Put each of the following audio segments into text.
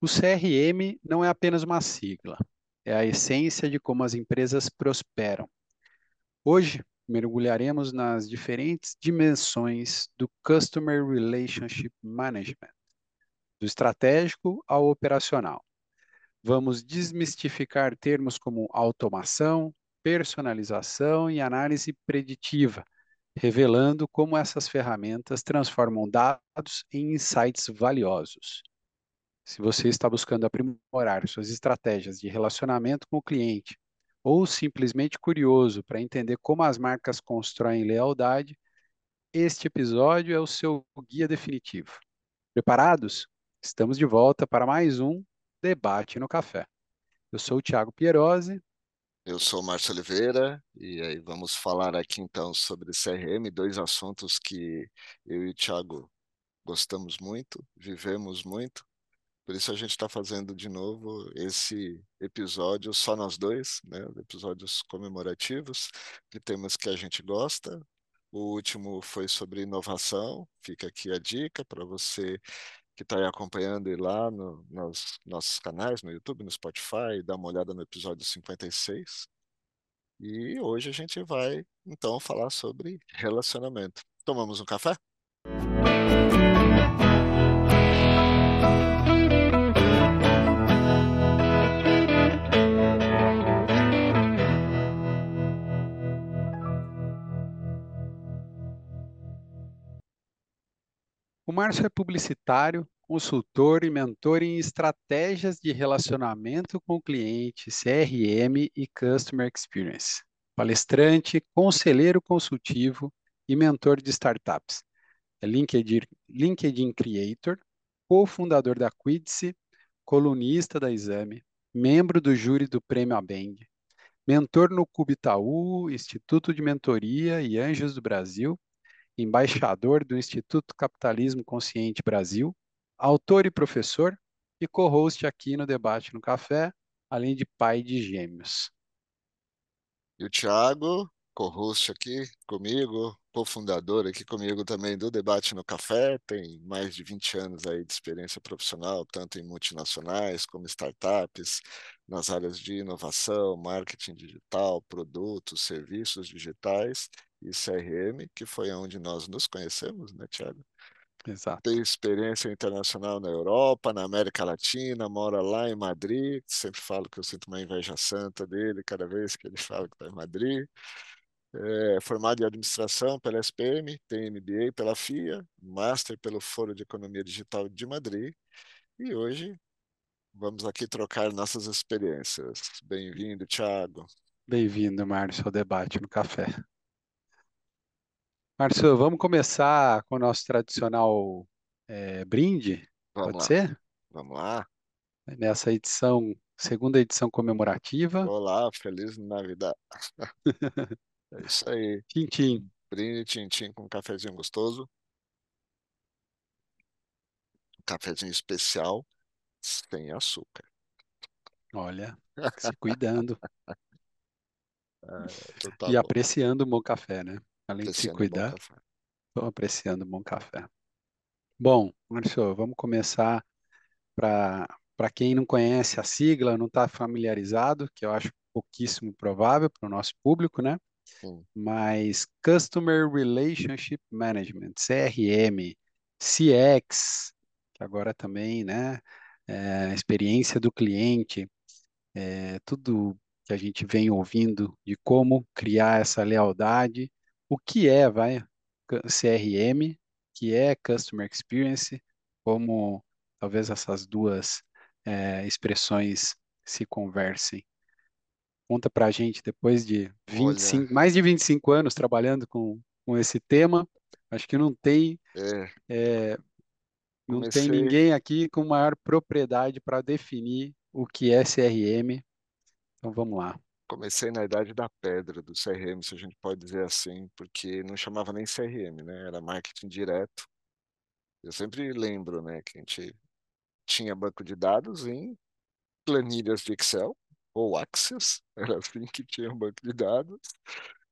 O CRM não é apenas uma sigla, é a essência de como as empresas prosperam. Hoje, mergulharemos nas diferentes dimensões do Customer Relationship Management, do estratégico ao operacional. Vamos desmistificar termos como automação, personalização e análise preditiva, revelando como essas ferramentas transformam dados em insights valiosos. Se você está buscando aprimorar suas estratégias de relacionamento com o cliente ou simplesmente curioso para entender como as marcas constroem lealdade, este episódio é o seu guia definitivo. Preparados? Estamos de volta para mais um Debate no Café. Eu sou o Thiago Pierosi. Eu sou o Márcio Oliveira e aí vamos falar aqui então sobre CRM, dois assuntos que eu e o Thiago gostamos muito, vivemos muito por isso a gente está fazendo de novo esse episódio só nós dois, né? Episódios comemorativos de temas que a gente gosta. O último foi sobre inovação. Fica aqui a dica para você que está acompanhando ir lá no, nos nossos canais, no YouTube, no Spotify, dar uma olhada no episódio 56. E hoje a gente vai, então, falar sobre relacionamento. Tomamos um café? O Márcio é publicitário, consultor e mentor em estratégias de relacionamento com cliente, CRM e Customer Experience. Palestrante, conselheiro consultivo e mentor de startups. É LinkedIn, LinkedIn Creator, cofundador da Quidse, colunista da Exame, membro do júri do Prêmio Abeng, mentor no Cubitaú, Instituto de Mentoria e Anjos do Brasil embaixador do Instituto Capitalismo Consciente Brasil, autor e professor, e co-host aqui no Debate no Café, além de pai de gêmeos. E o Thiago, co-host aqui comigo, cofundador aqui comigo também do Debate no Café, tem mais de 20 anos aí de experiência profissional, tanto em multinacionais como startups, nas áreas de inovação, marketing digital, produtos, serviços digitais e CRM, que foi onde nós nos conhecemos, né, Tiago? Exato. Tem experiência internacional na Europa, na América Latina, mora lá em Madrid. Sempre falo que eu sinto uma inveja santa dele cada vez que ele fala que está em Madrid. É, formado em administração pela SPM, tem MBA pela FIA, Master pelo Foro de Economia Digital de Madrid. E hoje vamos aqui trocar nossas experiências. Bem-vindo, Thiago. Bem-vindo, Márcio, ao debate no café. Márcio, vamos começar com o nosso tradicional é, brinde? Vamos Pode lá. ser? Vamos lá. Nessa edição, segunda edição comemorativa. Olá, feliz Navidad. É isso aí. Tintim. Brinde, tintim com um cafezinho gostoso. Um cafezinho especial, sem açúcar. Olha, se cuidando. É, então tá e bom. apreciando o bom café, né? Além de se cuidar, estou apreciando um bom café. Bom, Márcio, vamos começar para para quem não conhece a sigla, não está familiarizado, que eu acho pouquíssimo provável para o nosso público, né? Sim. Mas Customer Relationship Management, CRM, CX, que agora também, né? É, experiência do cliente, é, tudo que a gente vem ouvindo de como criar essa lealdade, o que é, vai, CRM, que é Customer Experience, como talvez essas duas é, expressões se conversem. Conta pra gente, depois de 25, Olha, mais de 25 anos trabalhando com, com esse tema, acho que não tem, é, é, não tem comecei, ninguém aqui com maior propriedade para definir o que é CRM. Então vamos lá. Comecei na idade da pedra do CRM, se a gente pode dizer assim, porque não chamava nem CRM, né? Era marketing direto. Eu sempre lembro, né, que a gente tinha banco de dados em planilhas de Excel ou Access, era assim que tinha um banco de dados.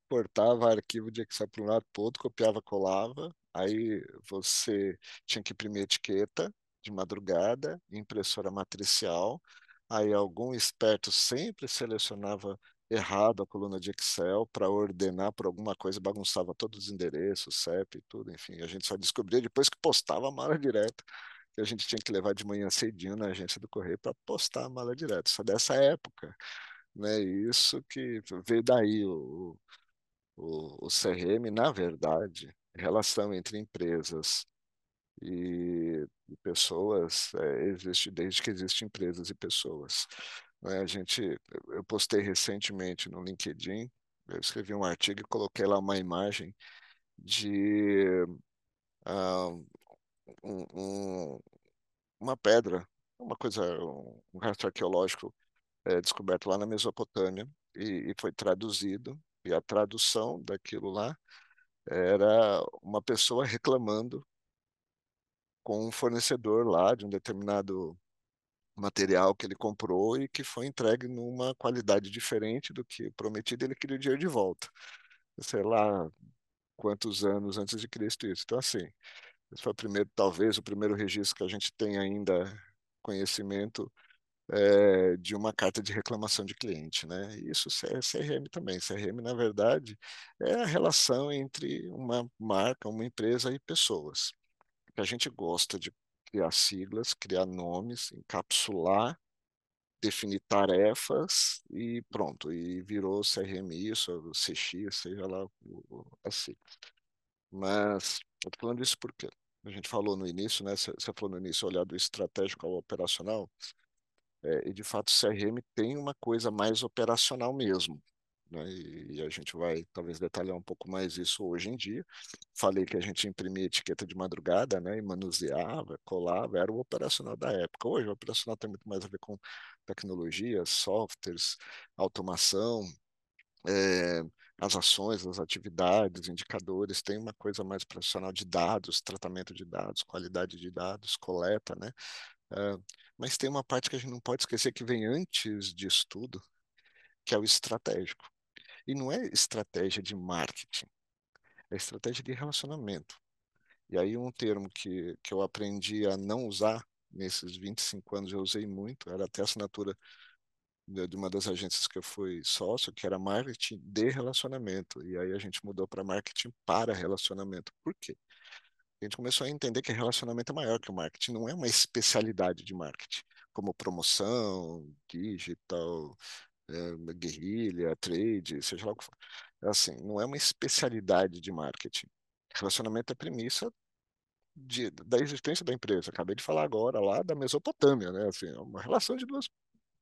Portava arquivo de Excel para um lado para outro, copiava, colava. Aí você tinha que imprimir etiqueta, de madrugada, impressora matricial, aí algum esperto sempre selecionava errado a coluna de Excel para ordenar por alguma coisa, bagunçava todos os endereços, CEP e tudo, enfim, a gente só descobria depois que postava a mala direto, que a gente tinha que levar de manhã cedinho na agência do correio para postar a mala direto, só dessa época, né? Isso que veio daí o, o, o CRM, na verdade, relação entre empresas e, pessoas é, existe desde que existem empresas e pessoas. Né? A gente, eu postei recentemente no LinkedIn, eu escrevi um artigo e coloquei lá uma imagem de uh, um, um, uma pedra, uma coisa, um rastro arqueológico é, descoberto lá na Mesopotâmia e, e foi traduzido e a tradução daquilo lá era uma pessoa reclamando com um fornecedor lá de um determinado material que ele comprou e que foi entregue numa qualidade diferente do que prometido, ele queria o dinheiro de volta. Sei lá quantos anos antes de Cristo isso. Então, assim, esse foi o primeiro, talvez, o primeiro registro que a gente tem ainda conhecimento é, de uma carta de reclamação de cliente, né? Isso é CRM também. CRM, na verdade, é a relação entre uma marca, uma empresa e pessoas. A gente gosta de criar siglas, criar nomes, encapsular, definir tarefas e pronto. E virou CRM isso, CX, seja lá a sigla. Mas tô falando isso porque a gente falou no início, né? Você falou no início, olhar do estratégico ao operacional. É, e de fato, o CRM tem uma coisa mais operacional mesmo. Né? E, a gente vai talvez detalhar um pouco mais isso hoje em dia. Falei que a gente imprimia etiqueta de madrugada, né? E manuseava, colava, era o operacional da época. Hoje o operacional tem muito mais a ver com tecnologia, softwares, automação, é, as ações, as atividades, indicadores, tem uma coisa mais profissional de dados, tratamento de dados, qualidade de dados, coleta, né? Uh, mas tem uma parte que a gente não pode esquecer que vem antes disso tudo, que é o estratégico. E não é estratégia de marketing, é estratégia de relacionamento. E aí um termo que, que eu aprendi a não usar nesses 25 anos, eu usei muito, era até assinatura de uma das agências que eu fui sócio, que era marketing de relacionamento. E aí a gente mudou para marketing para relacionamento. Por quê? A gente começou a entender que relacionamento é maior que o marketing, não é uma especialidade de marketing, como promoção, digital, é, guerrilha, trade, seja lá o que for. É assim, não é uma especialidade de marketing. Relacionamento é premissa de, da existência da empresa. Acabei de falar agora lá da Mesopotâmia, né? Assim, é uma relação de duas,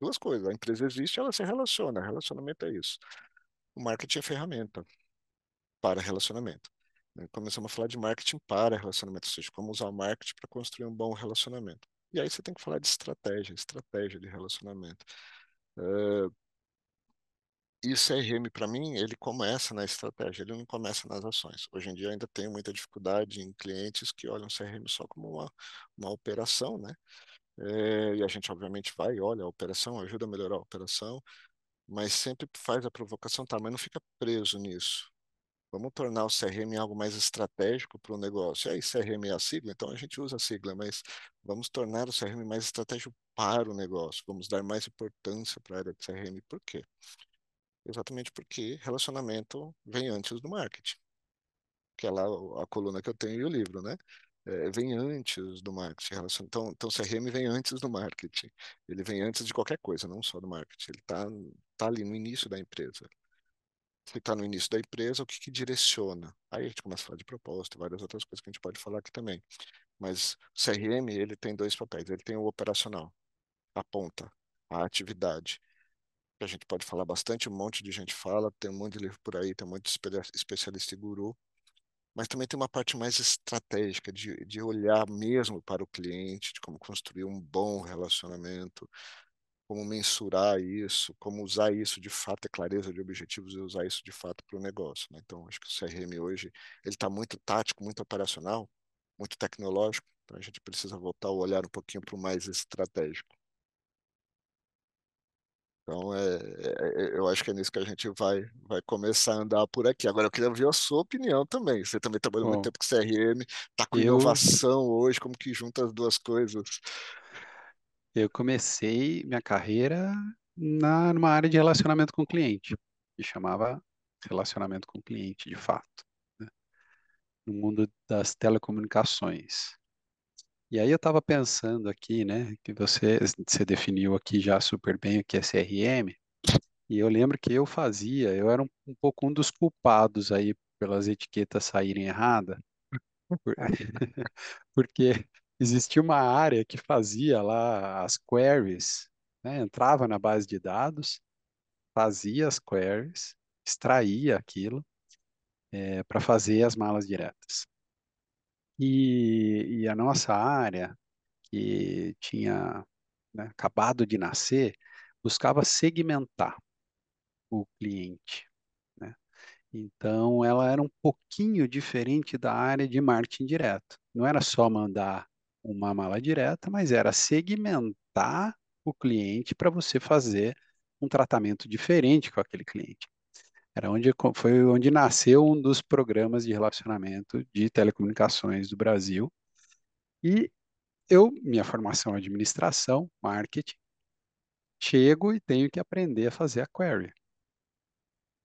duas coisas. A empresa existe, ela se relaciona. Relacionamento é isso. O marketing é ferramenta para relacionamento. Né? Começamos a falar de marketing para relacionamento, ou seja, como usar o marketing para construir um bom relacionamento. E aí você tem que falar de estratégia, estratégia de relacionamento. E CRM, para mim, ele começa na estratégia, ele não começa nas ações. Hoje em dia, ainda tenho muita dificuldade em clientes que olham CRM só como uma, uma operação, né? É, e a gente, obviamente, vai, olha a operação, ajuda a melhorar a operação, mas sempre faz a provocação, tá? Mas não fica preso nisso. Vamos tornar o CRM algo mais estratégico para o negócio. E aí, CRM é a sigla, então a gente usa a sigla, mas vamos tornar o CRM mais estratégico para o negócio. Vamos dar mais importância para a área de CRM. Por quê? Exatamente porque relacionamento vem antes do marketing. Que é lá a coluna que eu tenho e o livro, né? É, vem antes do marketing. Então, então, CRM vem antes do marketing. Ele vem antes de qualquer coisa, não só do marketing. Ele está tá ali no início da empresa se está no início da empresa, o que, que direciona? Aí a gente começa a falar de proposta, várias outras coisas que a gente pode falar aqui também. Mas CRM, ele tem dois papéis. Ele tem o operacional, a ponta, a atividade. Que a gente pode falar bastante, um monte de gente fala, tem um monte de livro por aí, tem um monte de especialista e guru. Mas também tem uma parte mais estratégica, de, de olhar mesmo para o cliente, de como construir um bom relacionamento, como mensurar isso, como usar isso de fato, ter clareza de objetivos e usar isso de fato para o negócio. Né? Então, acho que o CRM hoje ele está muito tático, muito operacional, muito tecnológico. Então, a gente precisa voltar a olhar um pouquinho para o mais estratégico. Então, é, é- é- eu acho que é nisso que a gente vai, vai começar a andar por aqui. Agora, eu queria ouvir a sua opinião também. Você também trabalhou muito Bom, tempo com CRM, está com eu inovação hoje, como que junta as duas coisas? eu comecei minha carreira na numa área de relacionamento com o cliente, que chamava relacionamento com o cliente, de fato, né? No mundo das telecomunicações. E aí eu estava pensando aqui, né, que você, você definiu aqui já super bem o que é CRM, e eu lembro que eu fazia, eu era um, um pouco um dos culpados aí pelas etiquetas saírem erradas, por- porque existia uma área que fazia lá as queries, né, entrava na base de dados, fazia as queries, extraía aquilo para fazer as malas diretas. E, e a nossa área, que tinha, né, acabado de nascer, buscava segmentar o cliente, né? Então, ela era um pouquinho diferente da área de marketing direto. Não era só mandar uma mala direta, mas era segmentar o cliente para você fazer um tratamento diferente com aquele cliente. Era onde foi onde nasceu um dos programas de relacionamento de telecomunicações do Brasil. E eu, minha formação é administração, marketing, chego e tenho que aprender a fazer a query.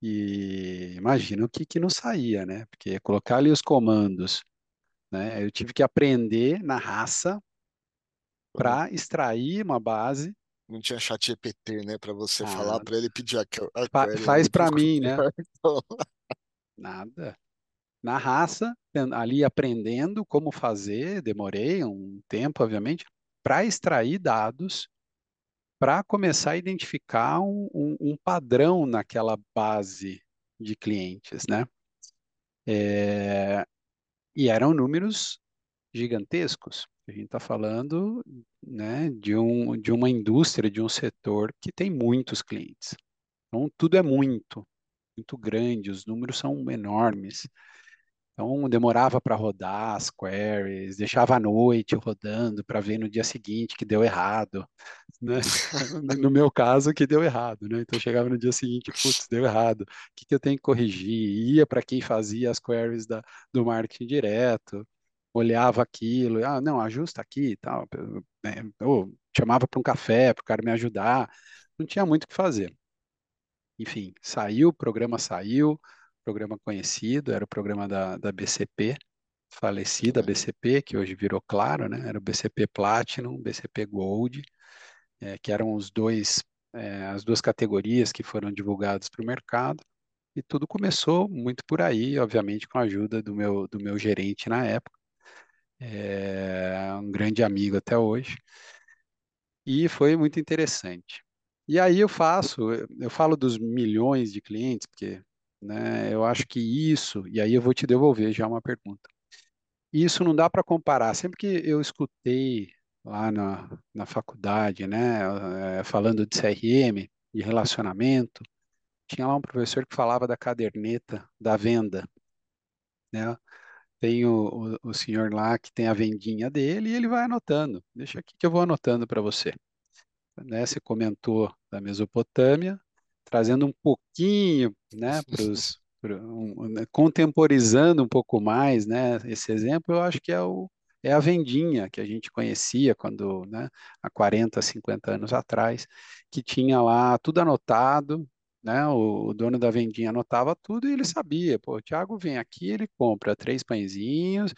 E imagino que, que não saía, né? Porque colocar ali os comandos, né? Eu tive que aprender na raça para extrair uma base. Não tinha chat GPT, né, para você falar Ah, para ele pedir a, a fa- faz para mim, né? Nada. Na raça, ali aprendendo como fazer, demorei um tempo, obviamente, para extrair dados, para começar a identificar um, um- um padrão naquela base de clientes, né? É, e eram números gigantescos. A gente está falando, né, de um, de uma indústria, de um setor que tem muitos clientes. Então, tudo é muito, muito grande, os números são enormes. Então, demorava para rodar as queries, deixava à noite rodando para ver no dia seguinte que deu errado, né? No meu caso, que deu errado, né? Então, chegava no dia seguinte, putz, deu errado. O que que eu tenho que corrigir? Ia para quem fazia as queries da, do marketing direto, olhava aquilo, ah, não, ajusta aqui e tal, né? Ou chamava para um café para o cara me ajudar. Não tinha muito o que fazer. Enfim, saiu, o programa saiu, programa conhecido, era o programa da, da BCP, falecida é, BCP, que hoje virou Claro, né? Era o BCP Platinum, BCP Gold, eh, que eram os dois, eh, as duas categorias que foram divulgadas para o mercado. E tudo começou muito por aí, obviamente com a ajuda do meu, do meu gerente na época, é um grande amigo até hoje e foi muito interessante. E aí eu faço, eu falo dos milhões de clientes, porque, né, eu acho que isso, e aí eu vou te devolver já uma pergunta. Isso não dá para comparar. Sempre que eu escutei lá na, na faculdade, né, eh, falando de CRM, de relacionamento, tinha lá um professor que falava da caderneta da venda, né? Tem o, o, o senhor lá que tem a vendinha dele e ele vai anotando. Deixa aqui que eu vou anotando para você né? Você comentou da Mesopotâmia, trazendo um pouquinho, né, para os um, né, contemporizando um pouco mais, né, esse exemplo, eu acho que é o é a vendinha que a gente conhecia quando, né, há 40, 50 anos atrás, que tinha lá tudo anotado, né, o, dono da vendinha anotava tudo e ele sabia, pô, o Thiago vem aqui, ele compra três pãezinhos,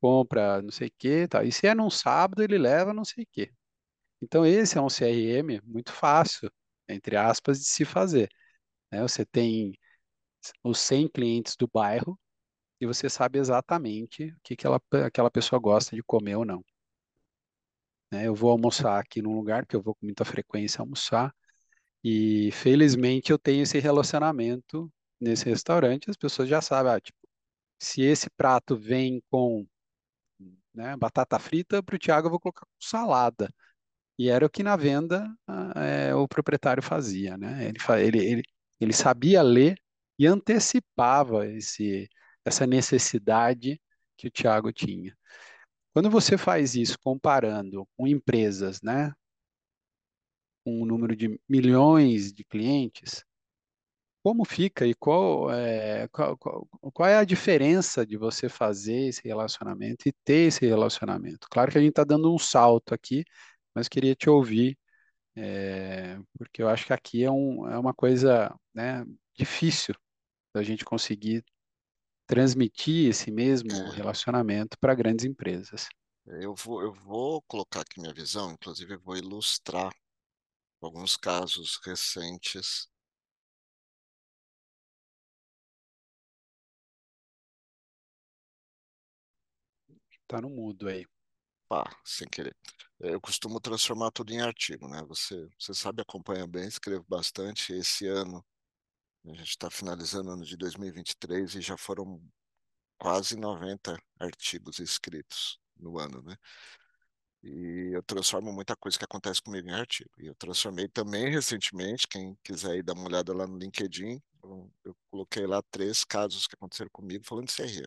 compra não sei o que, tá. E se é num sábado, ele leva não sei o que. Então, esse é um CRM muito fácil, entre aspas, de se fazer. né? Você tem os 100 clientes do bairro e você sabe exatamente o que que ela, aquela pessoa gosta de comer ou não. né? Eu vou almoçar aqui num lugar que eu vou com muita frequência almoçar e, felizmente, eu tenho esse relacionamento nesse restaurante. As pessoas já sabem, ah, tipo, se esse prato vem com né, batata frita, para o Thiago eu vou colocar com salada. E era o que na venda é, o proprietário fazia, né? Ele, ele, ele, ele sabia ler e antecipava esse, essa necessidade que o Tiago tinha. Quando você faz isso comparando com empresas, né? Com um número de milhões de clientes, como fica e qual é, qual, qual, qual é a diferença de você fazer esse relacionamento e ter esse relacionamento? Claro que a gente está dando um salto aqui, mas queria te ouvir, é, porque eu acho que aqui é, um, é uma coisa né, difícil da gente conseguir transmitir esse mesmo relacionamento para grandes empresas. eu vou, eu vou colocar aqui minha visão, inclusive eu vou ilustrar alguns casos recentes. Está no mudo aí. Pá, sem querer. É, Eu costumo transformar tudo em artigo, né? Você, você sabe, acompanha bem, escrevo bastante. Esse ano, a gente está finalizando o ano de 2023 e vinte e três e já foram quase 90 artigos escritos no ano, né? E eu transformo muita coisa que acontece comigo em artigo. E eu transformei também recentemente, quem quiser ir dar uma olhada lá no LinkedIn, eu, coloquei lá três casos que aconteceram comigo falando de CRM,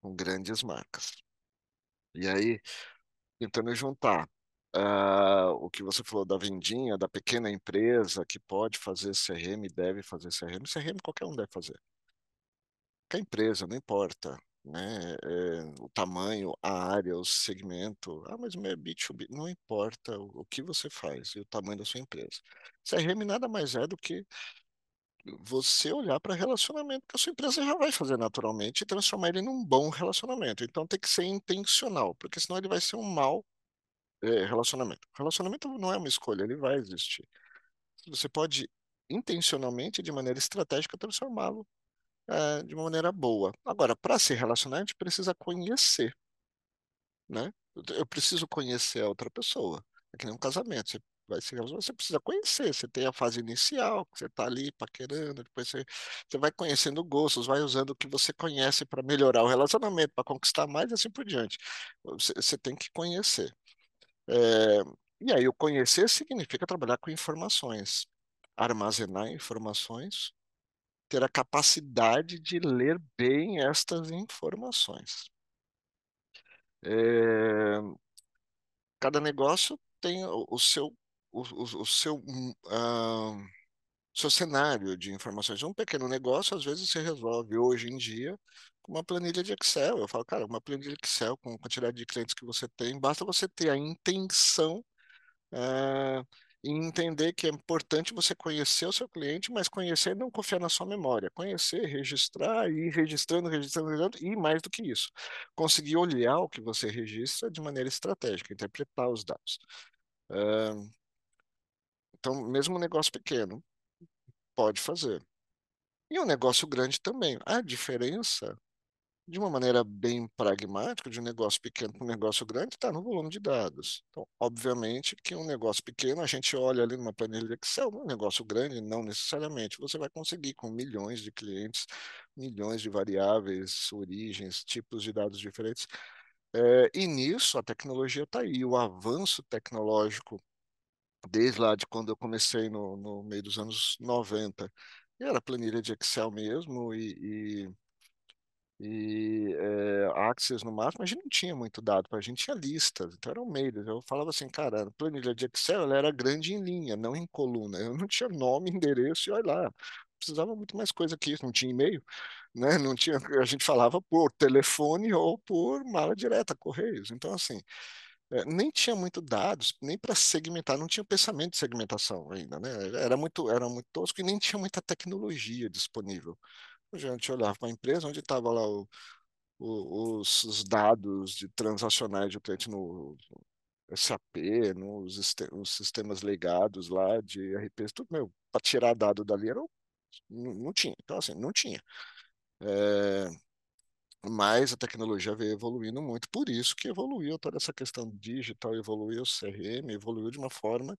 com grandes marcas. E aí, tentando juntar ah, o que você falou da vendinha, da pequena empresa que pode fazer CRM, deve fazer CRM, CRM qualquer um deve fazer. Qualquer empresa, não importa, né? É, o tamanho, a área, o segmento. Ah, mas é B2B, não importa o, o que você faz e o tamanho da sua empresa. CRM nada mais é do que você olhar para relacionamento que a sua empresa já vai fazer naturalmente e transformar ele num bom relacionamento. Então tem que ser intencional, porque senão ele vai ser um mau é, relacionamento. Relacionamento não é uma escolha, ele vai existir. Você pode intencionalmente, de maneira estratégica, transformá-lo é, de uma maneira boa. Agora, para se relacionar, a gente precisa conhecer, né? Eu preciso conhecer a outra pessoa. É que nem um casamento. Você vai se relacionar, você precisa conhecer. Você tem a fase inicial, que você está ali paquerando, depois você, você vai conhecendo gostos, vai usando o que você conhece para melhorar o relacionamento, para conquistar mais e assim por diante. Você, você tem que conhecer. É, e aí, o conhecer significa trabalhar com informações, armazenar informações, ter a capacidade de ler bem estas informações. É, cada negócio tem o, seu, o, o- o seu, ah, seu cenário de informações. Um pequeno negócio, às vezes, se resolve hoje em dia com uma planilha de Excel. Eu falo, cara, uma planilha de Excel com a quantidade de clientes que você tem, basta você ter a intenção ah, e entender que é importante você conhecer o seu cliente, mas conhecer e não confiar na sua memória. Conhecer, registrar e ir registrando, registrando, registrando, e mais do que isso, conseguir olhar o que você registra de maneira estratégica, interpretar os dados. Ah, então, mesmo um negócio pequeno, pode fazer. E um negócio grande também. A diferença de uma maneira bem pragmática, de um negócio pequeno para um negócio grande, está no volume de dados. Então, obviamente que um negócio pequeno, a gente olha ali numa planilha de Excel, um negócio grande, não necessariamente. Você vai conseguir com milhões de clientes, milhões de variáveis, origens, tipos de dados diferentes. É, e nisso a tecnologia está aí, o avanço tecnológico, desde lá de quando eu comecei no, no meio dos anos 90, era planilha de Excel mesmo e, e e é, Access no máximo, a gente não tinha muito dado, a gente tinha listas, então eram mails. Eu falava assim, cara, a planilha de Excel ela era grande em linha, não em coluna. Eu não tinha nome, endereço e olha lá. Precisava muito mais coisa que isso, não tinha e-mail, né? Não tinha, a gente falava por telefone ou por mala direta, correios. Então, assim, é, nem tinha muito dados, nem para segmentar, não tinha pensamento de segmentação ainda, né? Era muito, era muito tosco e nem tinha muita tecnologia disponível. A gente olhava para a empresa onde estava lá o, o, os, os dados de transacionais do cliente no SAP, nos siste- nos sistemas legados lá de RPs, tudo, meu, para tirar dado dali era, não, não tinha. Então, assim, não tinha. É, mas a tecnologia veio evoluindo muito, por isso que evoluiu toda essa questão digital, evoluiu o CRM, evoluiu de uma forma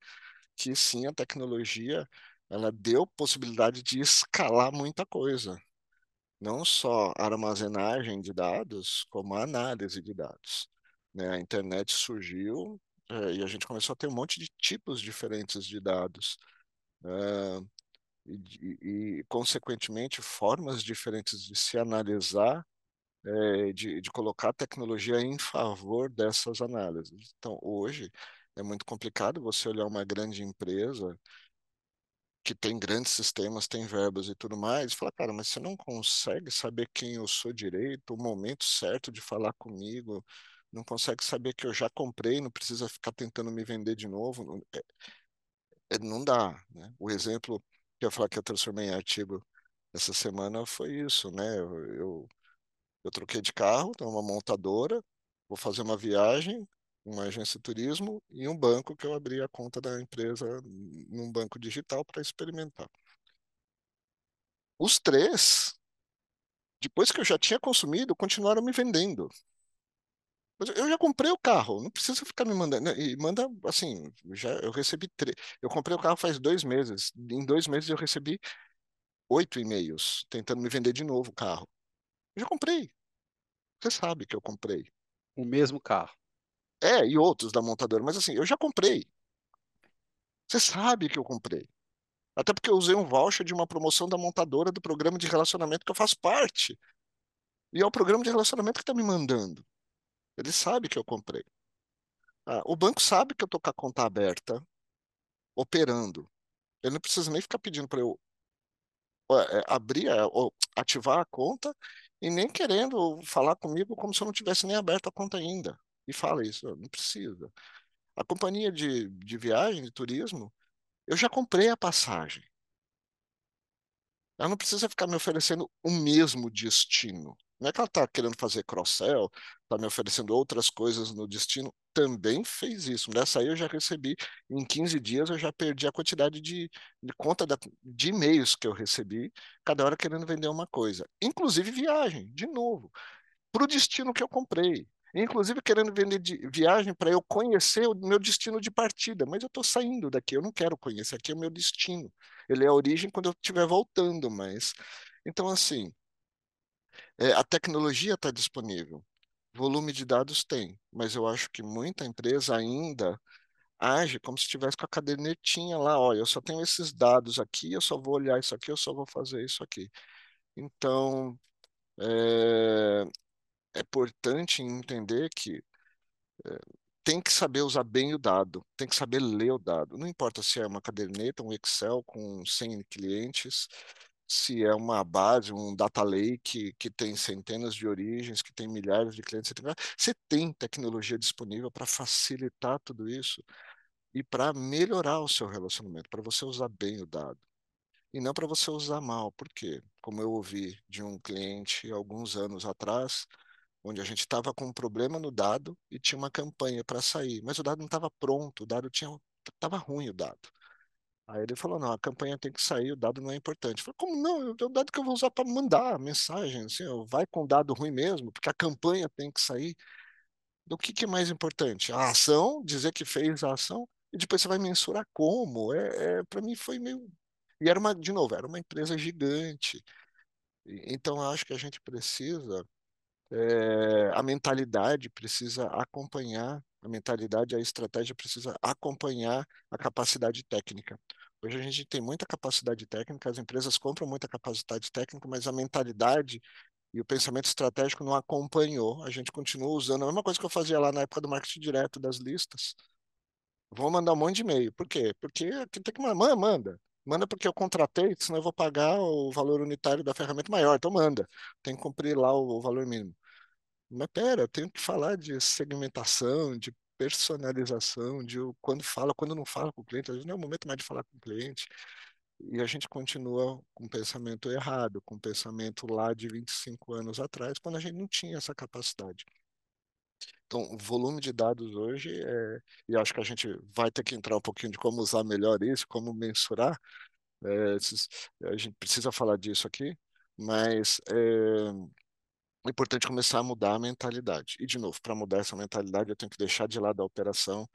que sim, a tecnologia ela deu possibilidade de escalar muita coisa. Não só a armazenagem de dados, como a análise de dados. Né? A internet surgiu eh, e a gente começou a ter um monte de tipos diferentes de dados. eh, e, e, consequentemente, formas diferentes de se analisar, eh, de, de colocar a tecnologia em favor dessas análises. Então, hoje, É muito complicado você olhar uma grande empresa que tem grandes sistemas, tem verbas e tudo mais, falar, cara, mas você não consegue saber quem eu sou direito, o momento certo de falar comigo, não consegue saber que eu já comprei, não precisa ficar tentando me vender de novo. É, é, não dá, né? O exemplo que eu falar que eu transformei em artigo essa semana foi isso, né? Eu, eu, eu troquei de carro, tenho uma montadora, vou fazer uma viagem, uma agência de turismo e um banco que eu abri a conta da empresa num banco digital para experimentar. Os três, depois que eu já tinha consumido, continuaram me vendendo. Eu já comprei o carro, não precisa ficar me mandando. Né, e manda assim, já eu recebi três. Eu comprei o carro faz dois meses. Em dois meses eu recebi oito e-mails tentando me vender de novo o carro. Eu já comprei. Você sabe que eu comprei. O mesmo carro. É, e outros da montadora, mas assim, eu já comprei. Você sabe que eu comprei. Até porque eu usei um voucher de uma promoção da montadora do programa de relacionamento que eu faço parte. E é o programa de relacionamento que está me mandando. Ele sabe que eu comprei. Ah, o banco sabe que eu estou com a conta aberta, operando. Ele não precisa nem ficar pedindo para eu é, abrir, é, ativar a conta e nem querendo falar comigo como se eu não tivesse nem aberto a conta ainda. E fala isso, não precisa. A companhia de, de viagem, de turismo, eu já comprei a passagem. Ela não precisa ficar me oferecendo o mesmo destino. Não é que ela está querendo fazer cross-sell, está me oferecendo outras coisas no destino. Também fez isso. Nessa aí eu já recebi, em 15 dias eu já perdi a quantidade de, de conta da, de e-mails que eu recebi, cada hora querendo vender uma coisa. Inclusive viagem, de novo, para o destino que eu comprei. Inclusive querendo vender de viagem para eu conhecer o meu destino de partida, mas eu estou saindo daqui, eu não quero conhecer, aqui é o meu destino. Ele é a origem quando eu estiver voltando, mas. Então, assim, é, a tecnologia está disponível, volume de dados tem, mas eu acho que muita empresa ainda age como se estivesse com a cadernetinha lá, olha, eu só tenho esses dados aqui, eu só vou olhar isso aqui, eu só vou fazer isso aqui. Então, é, é importante entender que é, tem que saber usar bem o dado, tem que saber ler o dado. Não importa se é uma caderneta, um Excel com 100 clientes, se é uma base, um data lake que tem centenas de origens, que tem milhares de clientes, você tem tecnologia disponível para facilitar tudo isso e para melhorar o seu relacionamento, para você usar bem o dado. E não para você usar mal, porque, como eu ouvi de um cliente alguns anos atrás, onde a gente estava com um problema no dado e tinha uma campanha para sair, mas o dado não estava pronto, o dado tinha estava ruim o dado. Aí ele falou, não, a campanha tem que sair, o dado não é importante. Eu falei, como não? É o dado que eu vou usar para mandar a mensagem, assim, vai com dado ruim mesmo, porque a campanha tem que sair. Do que, que é mais importante? A ação, dizer que fez a ação, e depois você vai mensurar como. É, é para mim foi meio... E era uma, de novo, era uma empresa gigante. Então, acho que a gente precisa é, a mentalidade precisa acompanhar, a mentalidade, a estratégia precisa acompanhar a capacidade técnica. Hoje a gente tem muita capacidade técnica, as empresas compram muita capacidade técnica, mas a mentalidade e o pensamento estratégico não acompanhou. A gente continua usando a mesma coisa que eu fazia lá na época do marketing direto das listas. Vou mandar um monte de e-mail. Por quê? Porque tem que mandar, manda. Manda porque eu contratei, senão eu vou pagar o valor unitário da ferramenta maior. Então manda. Tem que cumprir lá o, valor mínimo. Mas pera, eu tenho que falar de segmentação, de personalização, de quando fala, quando não fala com o cliente. Às vezes não é o momento mais de falar com o cliente. E a gente continua com o pensamento errado, com o pensamento lá de 25 anos atrás, quando a gente não tinha essa capacidade. Então, o volume de dados hoje, é, e acho que a gente vai ter que entrar um pouquinho de como usar melhor isso, como mensurar. É, a gente precisa falar disso aqui, mas é, é importante começar a mudar a mentalidade. E, de novo, para mudar essa mentalidade, eu tenho que deixar de lado a operação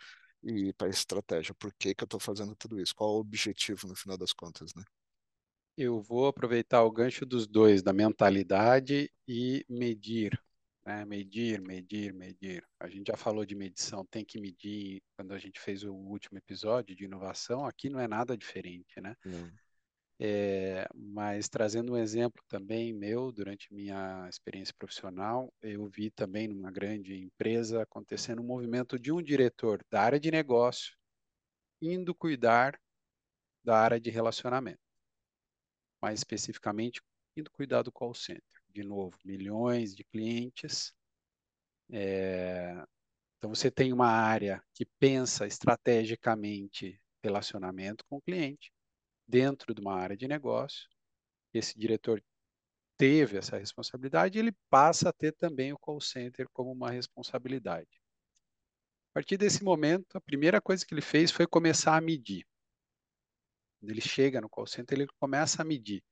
e ir para a estratégia. Por que, que eu estou fazendo tudo isso? Qual o objetivo, no final das contas, né? Eu vou aproveitar o gancho dos dois, da mentalidade e medir. Né? Medir, medir, medir. A gente já falou de medição, tem que medir. Quando a gente fez o último episódio de inovação, aqui não é nada diferente, né? Não. É, mas trazendo um exemplo também meu, durante minha experiência profissional, eu vi também numa grande empresa acontecendo um movimento de um diretor da área de negócio indo cuidar da área de relacionamento, mais especificamente indo cuidar do call center. De novo, milhões de clientes. É, então você tem uma área que pensa estrategicamente relacionamento com o cliente dentro de uma área de negócio. Esse diretor teve essa responsabilidade, ele passa a ter também o call center como uma responsabilidade. A partir desse momento, a primeira coisa que ele fez foi começar a medir. Quando ele chega no call center, ele começa a medir.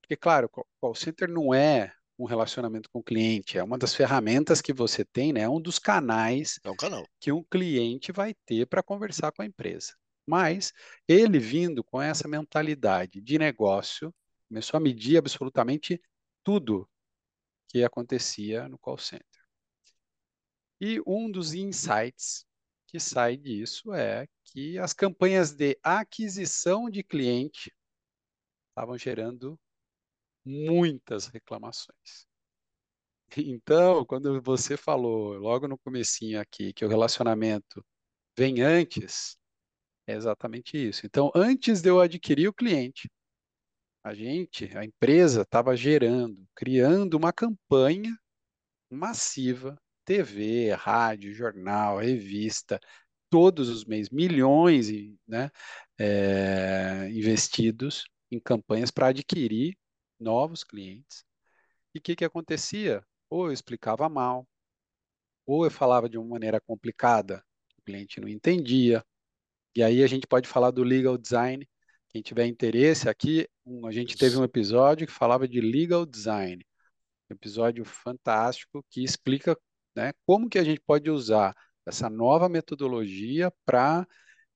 Porque, claro, o call center não é um relacionamento com o cliente, é uma das ferramentas que você tem, né? é um dos canais é um canal. que um cliente vai ter para conversar com a empresa. Mas ele vindo com essa mentalidade de negócio, começou a medir absolutamente tudo que acontecia no call center. E um dos insights que sai disso é que as campanhas de aquisição de cliente estavam gerando muitas reclamações. Então, quando você falou logo no comecinho aqui que o relacionamento vem antes, é exatamente isso. Então, antes de eu adquirir o cliente, a gente, a empresa, estava gerando, criando uma campanha massiva, TV, rádio, jornal, revista, todos os meses, milhões né, é, investidos em campanhas para adquirir novos clientes. E o que, que acontecia? Ou eu explicava mal, ou eu falava de uma maneira complicada, o cliente não entendia, e aí a gente pode falar do legal design. Quem tiver interesse aqui, um, a gente teve um episódio que falava de legal design. Um episódio fantástico que explica né, como que a gente pode usar essa nova metodologia para,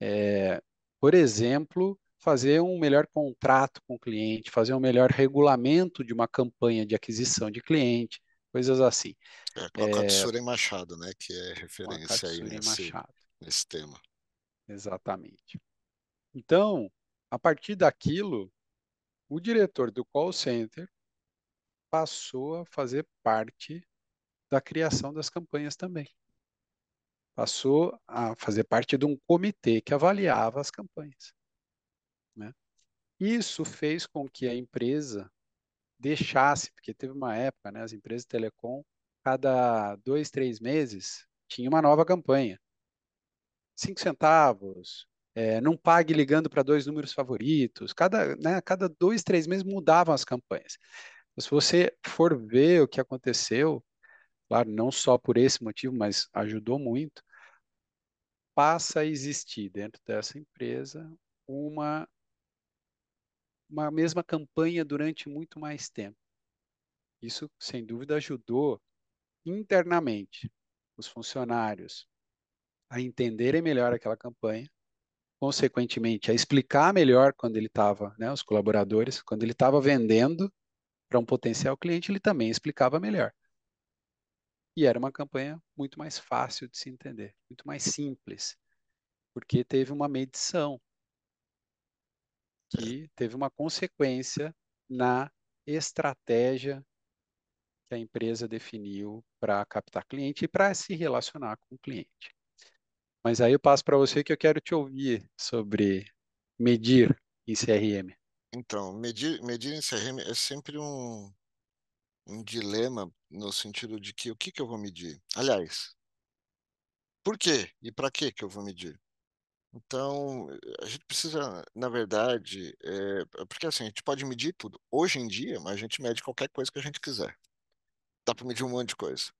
é, por exemplo, fazer um melhor contrato com o cliente, fazer um melhor regulamento de uma campanha de aquisição de cliente, coisas assim. É, com a é, Katsura Machado, né, que é referência aí nesse, nesse tema. Exatamente. Então, a partir daquilo, o diretor do call center passou a fazer parte da criação das campanhas também. Passou a fazer parte de um comitê que avaliava as campanhas. Né? Isso fez com que a empresa deixasse, porque teve uma época, né, as empresas de telecom, cada dois, três meses, tinha uma nova campanha cinco centavos, é, não pague ligando para dois números favoritos. Cada, né, cada dois, três meses mudavam as campanhas. Se você for ver o que aconteceu, claro, não só por esse motivo, mas ajudou muito, passa a existir dentro dessa empresa uma, uma mesma campanha durante muito mais tempo. Isso, sem dúvida, ajudou internamente os funcionários a entenderem melhor aquela campanha, consequentemente a explicar melhor quando ele estava, né, os colaboradores, quando ele estava vendendo para um potencial cliente, ele também explicava melhor. E era uma campanha muito mais fácil de se entender, muito mais simples, porque teve uma medição que teve uma consequência na estratégia que a empresa definiu para captar cliente e para se relacionar com o cliente. Mas aí eu passo para você que eu quero te ouvir sobre medir em CRM. Então, medir, medir em CRM é sempre um, um dilema no sentido de que o que, que eu vou medir? Aliás, por quê e para que que eu vou medir? Então, a gente precisa, na verdade, é, porque assim, a gente pode medir tudo. Hoje em dia, mas a gente mede qualquer coisa que a gente quiser. Dá para medir um monte de coisa.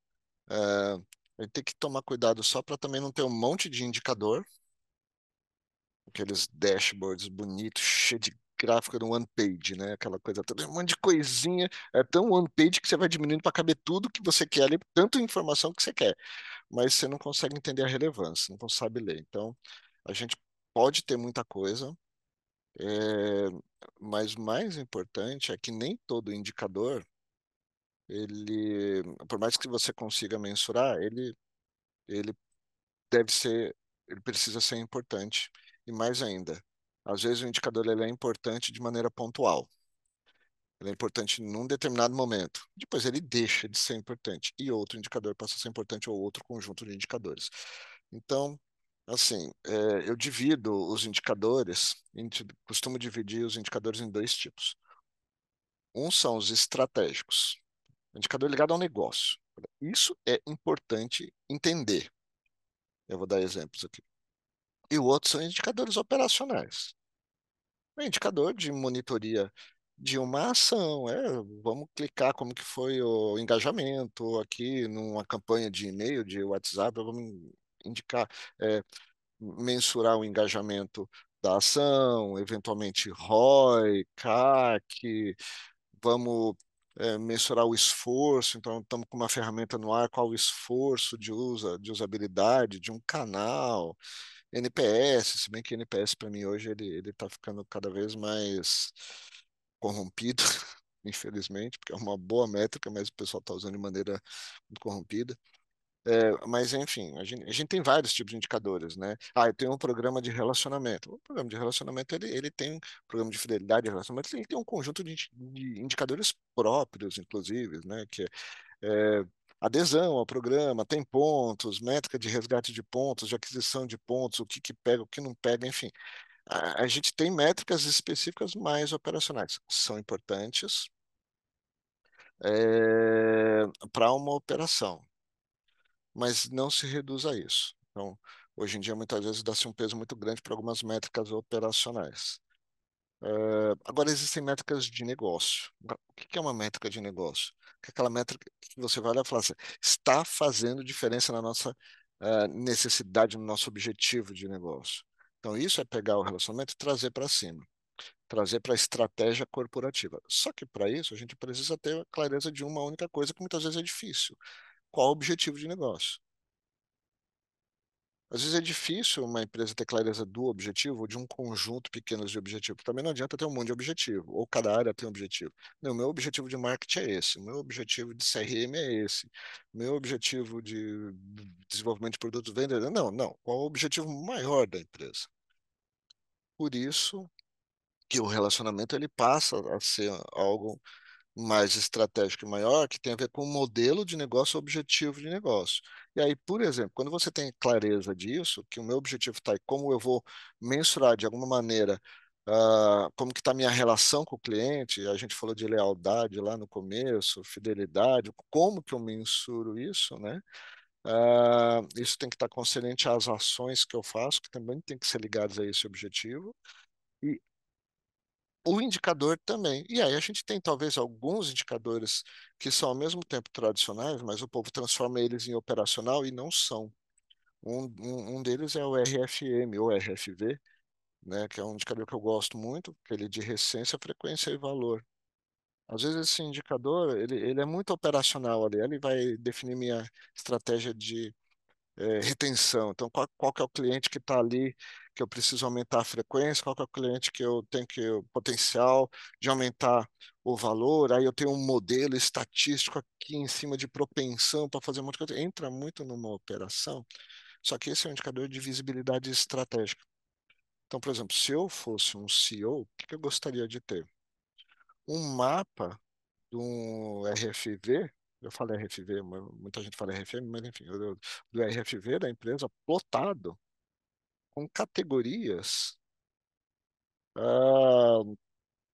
É, gente tem que tomar cuidado só para também não ter um monte de indicador, aqueles dashboards bonitos, cheio de gráfico no one page, né? Aquela coisa toda, um monte de coisinha, é tão one page que você vai diminuindo para caber tudo que você quer ali, tanta informação que você quer, mas você não consegue entender a relevância, não sabe ler. Então, a gente pode ter muita coisa, é, mas mais importante é que nem todo indicador ele, por mais que você consiga mensurar, ele, ele deve ser, ele precisa ser importante. E mais ainda, Às vezes o indicador ele é importante de maneira pontual. Ele é importante num determinado momento. Depois ele deixa de ser importante e outro indicador passa a ser importante ou outro conjunto de indicadores. Então, assim, é, eu divido os indicadores, costumo dividir os indicadores em dois tipos. Um são os estratégicos, indicador ligado ao negócio. Isso é importante entender. Eu vou dar exemplos aqui. E o outro são indicadores operacionais. É indicador de monitoria de uma ação, é, vamos clicar como que foi o engajamento aqui numa campanha de e-mail, de WhatsApp, vamos indicar, é, mensurar o engajamento da ação, eventualmente ROI, CAC, vamos é, mensurar o esforço, então estamos com uma ferramenta no ar, qual o esforço de, usa, de usabilidade de um canal, NPS, se bem que NPS para mim hoje ele está ficando cada vez mais corrompido, infelizmente, porque é uma boa métrica, mas o pessoal está usando de maneira muito corrompida. É, mas, enfim, a gente, a gente, tem vários tipos de indicadores, né? Ah, eu tenho um programa de relacionamento. O programa de relacionamento, ele, ele tem um programa de fidelidade de relacionamento, ele tem um conjunto de, de indicadores próprios, inclusive, né? Que é, é, adesão ao programa, tem pontos, métrica de resgate de pontos, de aquisição de pontos, o que, que pega, o que não pega, enfim. A, a gente tem métricas específicas mais operacionais. São importantes é, para uma operação mas não se reduz a isso. Então, hoje em dia, muitas vezes dá-se um peso muito grande para algumas métricas operacionais. Uh, agora, existem métricas de negócio. O que é uma métrica de negócio? Que é aquela métrica que você vai olhar e falar assim, está fazendo diferença na nossa uh, necessidade, no nosso objetivo de negócio. Então, isso é pegar o relacionamento e trazer para cima, trazer para a estratégia corporativa. Só que para isso, a gente precisa ter clareza de uma única coisa que muitas vezes é difícil, qual o objetivo de negócio. Às vezes é difícil uma empresa ter clareza do objetivo ou de um conjunto pequeno de objetivos. Também não adianta ter um monte de objetivo, ou cada área tem um objetivo. Não, meu objetivo de marketing é esse, meu objetivo de CRM é esse, meu objetivo de desenvolvimento de produtos vendedores. Não, não. Qual é o objetivo maior da empresa? Por isso que o relacionamento ele passa a ser algo mais estratégico e maior, que tem a ver com o modelo de negócio, o objetivo de negócio. E aí, por exemplo, quando você tem clareza disso, que o meu objetivo está aí, como eu vou mensurar de alguma maneira uh, como que está a minha relação com o cliente, a gente falou de lealdade lá no começo, fidelidade, como que eu mensuro isso, né? Uh, isso tem que estar tá concernente às ações que eu faço, que também tem que ser ligadas a esse objetivo. O indicador também. E aí a gente tem talvez alguns indicadores que são ao mesmo tempo tradicionais, mas o povo transforma eles em operacional e não são. Um, um, um deles é o RFM ou RFV, né, que é um indicador que eu gosto muito, aquele de recência, frequência e valor. Às vezes esse indicador ele, ele é muito operacional ali, ele vai definir minha estratégia de é, retenção. Então, qual, qual que é o cliente que está ali que eu preciso aumentar a frequência, qual é o cliente que eu tenho que o potencial de aumentar o valor, aí eu tenho um modelo estatístico aqui em cima de propensão para fazer muita coisa. Entra muito numa operação, só que esse é um indicador de visibilidade estratégica. Então, por exemplo, se eu fosse um CEO, o que, eu gostaria de ter? Um mapa de um RFV eu falei RFV, muita gente fala RFM, mas enfim, do RFV da empresa plotado com categorias, uh,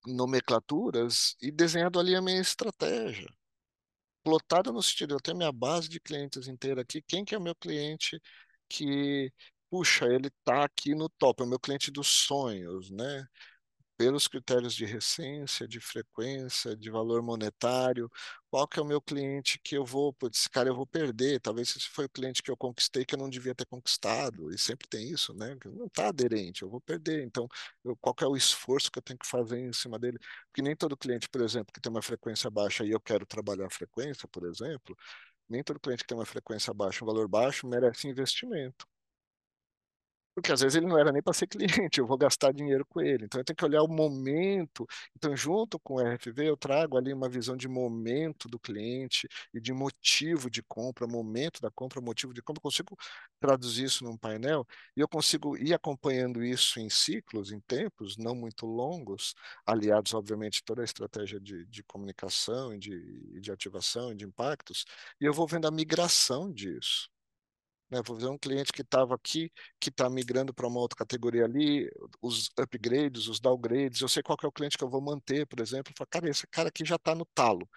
nomenclaturas e desenhado ali a minha estratégia. Plotado no sentido, eu tenho minha base de clientes inteira aqui, quem que é o meu cliente que, puxa, ele está aqui no top, é o meu cliente dos sonhos, né? Pelos critérios de recência, de frequência, de valor monetário, qual que é o meu cliente que eu vou, esse cara eu vou perder, talvez esse foi o cliente que eu conquistei que eu não devia ter conquistado, e sempre tem isso, né? Não está aderente, eu vou perder, então eu, qual que é o esforço que eu tenho que fazer em cima dele? Porque nem todo cliente, por exemplo, que tem uma frequência baixa e eu quero trabalhar a frequência, por exemplo, nem todo cliente que tem uma frequência baixa, um valor baixo, merece investimento. Porque às vezes ele não era nem para ser cliente, eu vou gastar dinheiro com ele. Então eu tenho que olhar o momento. Então, junto com o RFV, eu trago ali uma visão de momento do cliente e de motivo de compra, momento da compra, motivo de compra. Eu consigo traduzir isso num painel e eu consigo ir acompanhando isso em ciclos, em tempos não muito longos, aliados, obviamente, toda a estratégia de, de comunicação e de, de ativação e de impactos, e eu vou vendo a migração disso. Né? Vou ver um cliente que estava aqui, que está migrando para uma outra categoria ali, os upgrades, os downgrades, eu sei qual é o cliente que eu vou manter, por exemplo. Falo, cara, esse cara aqui já está no talo.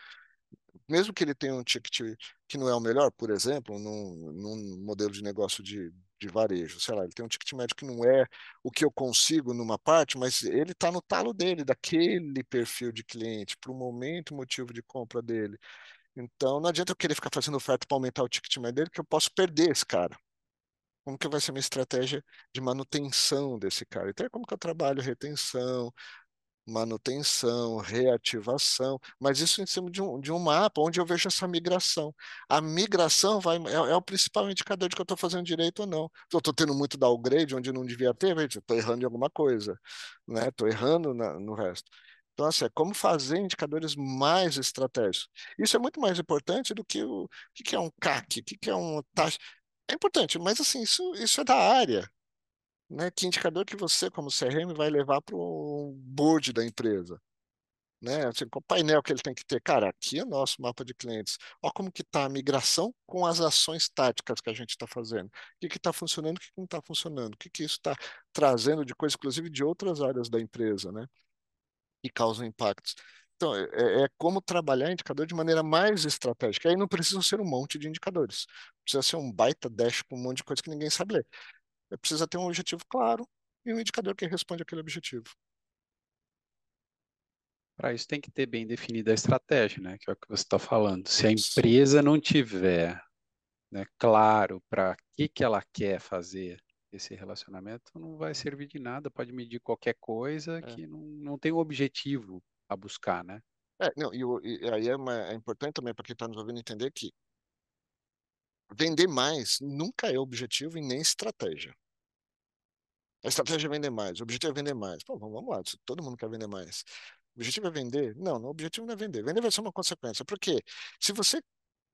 Mesmo que ele tenha um ticket que não é o melhor, por exemplo, num, num modelo de negócio de, de varejo, sei lá, ele tem um ticket médio que não é o que eu consigo numa parte, mas ele está no talo dele, daquele perfil de cliente, para o momento, motivo de compra dele. Então, não adianta eu querer ficar fazendo oferta para aumentar o ticket médio dele, que eu posso perder esse cara. Como que vai ser minha estratégia de manutenção desse cara? Então, é como que eu trabalho retenção, manutenção, reativação, mas isso em cima de um, de um mapa onde eu vejo essa migração. A migração vai, é, é o principal indicador de que eu estou fazendo direito ou não. Estou tendo muito downgrade onde não devia ter, estou errando em alguma coisa, estou né? errando na, no resto. Então, assim, é como fazer indicadores mais estratégicos. Isso é muito mais importante do que o, o que é um CAC, o que é uma taxa. É importante, mas assim, isso, isso é da área. Né? Que indicador que você, como CRM, vai levar para o board da empresa? Né? Assim, qual painel que ele tem que ter? Cara, aqui é o nosso mapa de clientes. Olha como que está a migração com as ações táticas que a gente está fazendo. O que está funcionando, o que não está funcionando. O que, que isso está trazendo de coisa, inclusive de outras áreas da empresa, né? E causam impactos. Então, é, é, é, como trabalhar indicador de maneira mais estratégica. Aí não precisa ser um monte de indicadores. Precisa ser um baita dash com um monte de coisa que ninguém sabe ler. É, precisa ter um objetivo claro e um indicador que responde aquele objetivo. Para isso tem que ter bem definida a estratégia, né? Que é o que você está falando. Se a empresa não tiver né, claro para que, que ela quer fazer esse relacionamento não vai servir de nada, pode medir qualquer coisa é. que não, não tem um objetivo a buscar, né? É, não, e, e aí é, uma, é importante também para quem está nos ouvindo entender que vender mais nunca é objetivo e nem estratégia. A estratégia é vender mais, o objetivo é vender mais. Pô, vamos lá, todo mundo quer vender mais. O objetivo é vender? Não, o objetivo não é vender. Vender vai ser uma consequência. Porque se você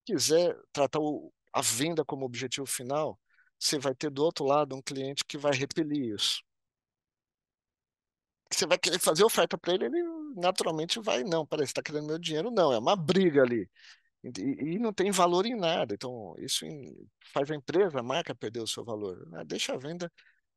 quiser tratar o, a venda como objetivo final, você vai ter do outro lado um cliente que vai repelir isso. Você vai querer fazer oferta para ele, ele naturalmente vai, não, parece que está querendo meu dinheiro, não, é uma briga ali. E, e, não tem valor em nada. Então, isso faz a empresa, a marca perder o seu valor. Né? Deixa a venda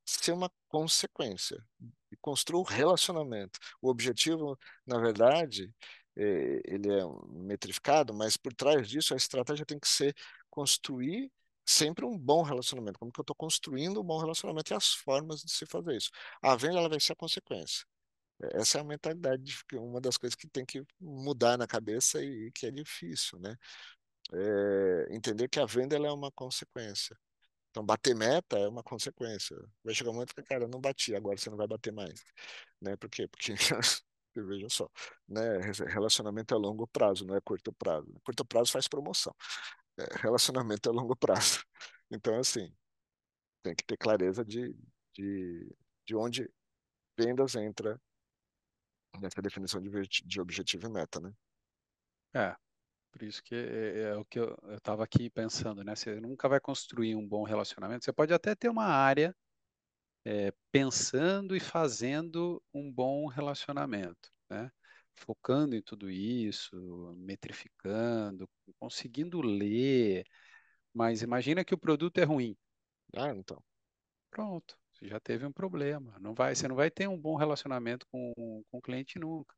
ser uma consequência e construa o relacionamento. O objetivo, na verdade, é, ele é metrificado, mas por trás disso a estratégia tem que ser construir sempre um bom relacionamento. Como que eu estou construindo um bom relacionamento e as formas de se fazer isso. A venda ela vai ser a consequência. Essa é a mentalidade, uma das coisas que tem que mudar na cabeça e que é difícil, né? É entender que a venda ela é uma consequência. Então, bater meta é uma consequência. Vai chegar um momento que, cara, não bati, agora você não vai bater mais. Né? Por quê? Porque, veja só, né? relacionamento é longo prazo, não é curto prazo. Curto prazo faz promoção. É, relacionamento a longo prazo. Então, assim, tem que ter clareza de, de, de onde vendas entra nessa definição de, de objetivo e meta, né? É, por isso que é, é o que eu estava aqui pensando, né? Você nunca vai construir um bom relacionamento. Você pode até ter uma área é, pensando e fazendo um bom relacionamento, né? Focando em tudo isso, metrificando, conseguindo ler, mas imagina que o produto é ruim. Ah, então. Pronto, você já teve um problema. Não vai, você não vai ter um bom relacionamento com, com o cliente nunca.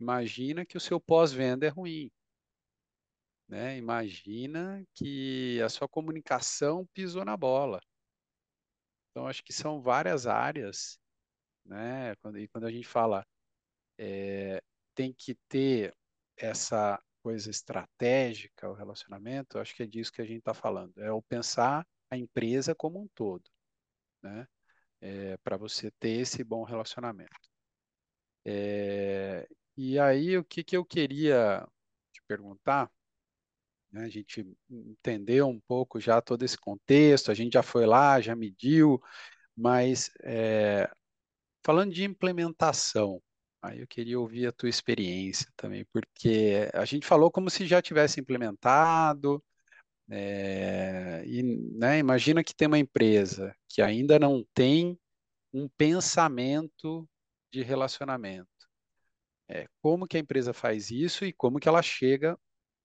Imagina que o seu pós-venda é ruim. Né? Imagina que a sua comunicação pisou na bola. Então, acho que são várias áreas, né? E quando a gente fala é, tem que ter essa coisa estratégica, o relacionamento, acho que é disso que a gente está falando. É o pensar a empresa como um todo, né? É, para você ter esse bom relacionamento. É, e aí, o que, que eu queria te perguntar, né? a gente entendeu um pouco já todo esse contexto, a gente já foi lá, já mediu, Mas é, falando de implementação, aí eu queria ouvir a tua experiência também, porque a gente falou como se já tivesse implementado, é, e né, imagina que tem uma empresa que ainda não tem um pensamento de relacionamento. É, como que a empresa faz isso e como que ela chega,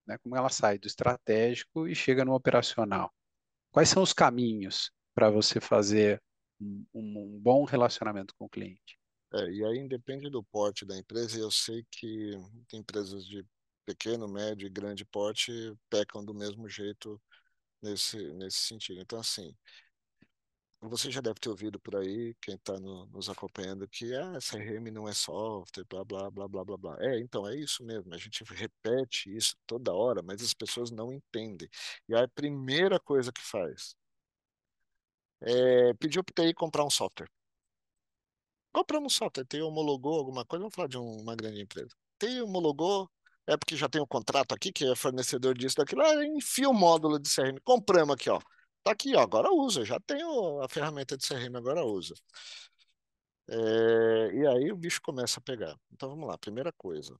né, como ela sai do estratégico e chega no operacional? Quais são os caminhos para você fazer um, um, bom relacionamento com o cliente? É, e aí independe do porte da empresa, e eu sei que empresas de pequeno, médio e grande porte pecam do mesmo jeito nesse, nesse sentido. Então, assim, você já deve ter ouvido por aí, quem está no, nos acompanhando, que ah, CRM não é software, blá, blá, blá, blá, blá, blá. É, então, é isso mesmo. A gente repete isso toda hora, mas as pessoas não entendem. E a primeira coisa que faz é pedir para o TI comprar um software. Compramos um software, TI homologou alguma coisa, vamos falar de uma grande empresa. TI homologou, é porque já tem um contrato aqui, que é fornecedor disso, daquilo, ah, enfia o módulo de CRM. Compramos aqui, ó. Tá aqui, ó, agora usa, já tenho a ferramenta de CRM, agora usa. É, e aí o bicho começa a pegar. Então vamos lá, primeira coisa.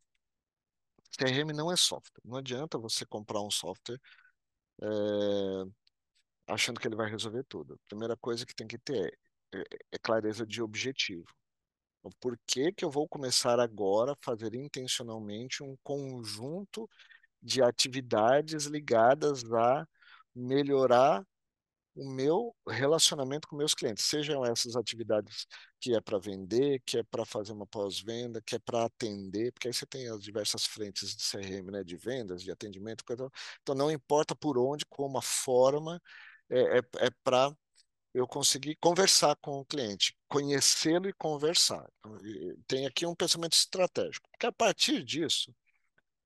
CRM não é software. Não adianta você comprar um software é, achando que ele vai resolver tudo. Primeira coisa que tem que ter é, é, é clareza de objetivo. Então, por que, que eu vou começar agora a fazer intencionalmente um conjunto de atividades ligadas a melhorar o meu relacionamento com meus clientes, sejam essas atividades que é para vender, que é para fazer uma pós-venda, que é para atender, porque aí você tem as diversas frentes de CRM, né, de vendas, de atendimento, coisa. Então não importa por onde, como a forma, é, é, é para eu conseguir conversar com o cliente, conhecê-lo e conversar. Tem aqui um pensamento estratégico, porque a partir disso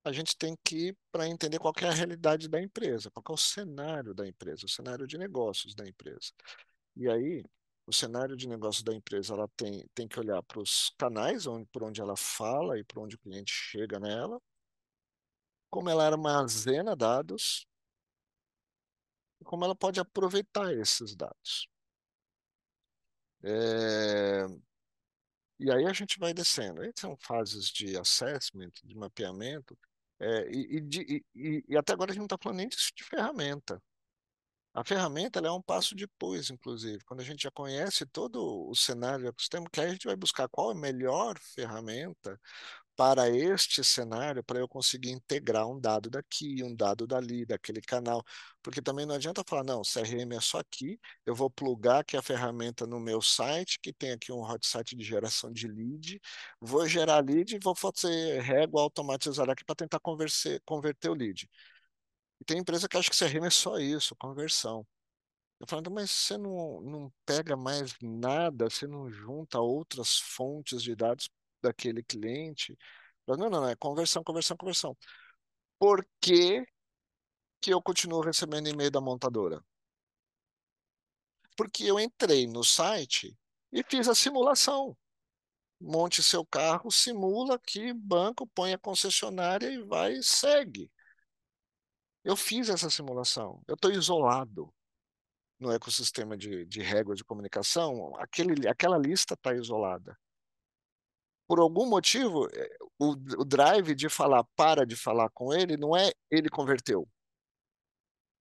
a gente tem que ir para entender qual é a realidade da empresa, qual é o cenário da empresa, o cenário de negócios da empresa. E aí, o cenário de negócios da empresa, ela tem, tem que olhar para os canais onde, por onde ela fala e por onde o cliente chega nela, como ela armazena dados como ela pode aproveitar esses dados. É, e aí a gente vai descendo. Aí são fases de assessment, de mapeamento, é, e, e, e, e, até agora a gente não está falando nem disso de ferramenta. A ferramenta é um passo depois, inclusive, quando a gente já conhece todo o cenário do ecossistema, que aí a gente vai buscar qual é a melhor ferramenta para este cenário, para eu conseguir integrar um dado daqui, um dado dali, daquele canal. Porque também não adianta falar, não, CRM é só aqui, eu vou plugar aqui a ferramenta no meu site, que tem aqui um hot site de geração de lead, vou gerar lead e vou fazer régua automatizada aqui para tentar converter, converter o lead. E tem empresa que acha que CRM é só isso, conversão. Eu falo, mas você não, não pega mais nada, você não junta outras fontes de dados daquele cliente. Não, não, não, é conversão, conversão, conversão. Por que, que eu continuo recebendo e-mail da montadora? Porque eu entrei no site e fiz a simulação. Monte seu carro, simula que banco, põe a concessionária e vai e segue. Eu fiz essa simulação. Eu estou isolado no ecossistema de, de réguas de comunicação. Aquele, aquela lista está isolada por algum motivo, eh, o, o drive de falar para de falar com ele não é ele converteu.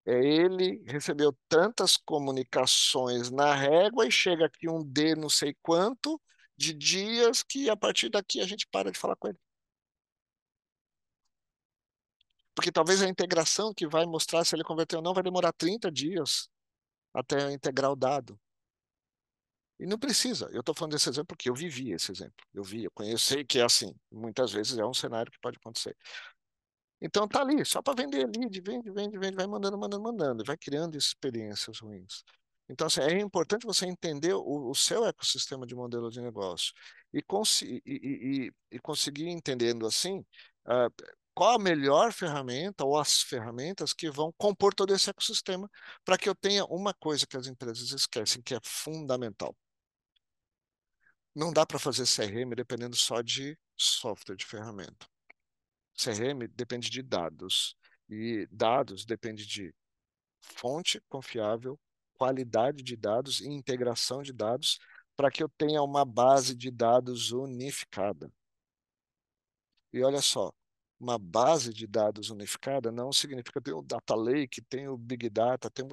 É ele recebeu tantas comunicações na régua e chega aqui um D não sei quanto de dias que a partir daqui a gente para de falar com ele. Porque talvez a integração que vai mostrar se ele converteu ou não vai demorar 30 dias até integrar o dado. E não precisa. Eu estou falando desse exemplo porque eu vivi esse exemplo. Eu vi, eu conheço, sei que é assim. Muitas vezes é um cenário que pode acontecer. Então tá ali, só para vender vende, vende, vende, vai mandando, mandando, mandando, vai criando experiências ruins. Então, assim, é importante você entender o, o seu ecossistema de modelo de negócio e, e, e, e conseguir entendendo assim uh, qual a melhor ferramenta ou as ferramentas que vão compor todo esse ecossistema para que eu tenha uma coisa que as empresas esquecem, que é fundamental não dá para fazer CRM dependendo só de software, de ferramenta. CRM depende de dados. E dados depende de fonte confiável, qualidade de dados e integração de dados para que eu tenha uma base de dados unificada. E olha só, uma base de dados unificada não significa ter o data lake, tem o big data, tem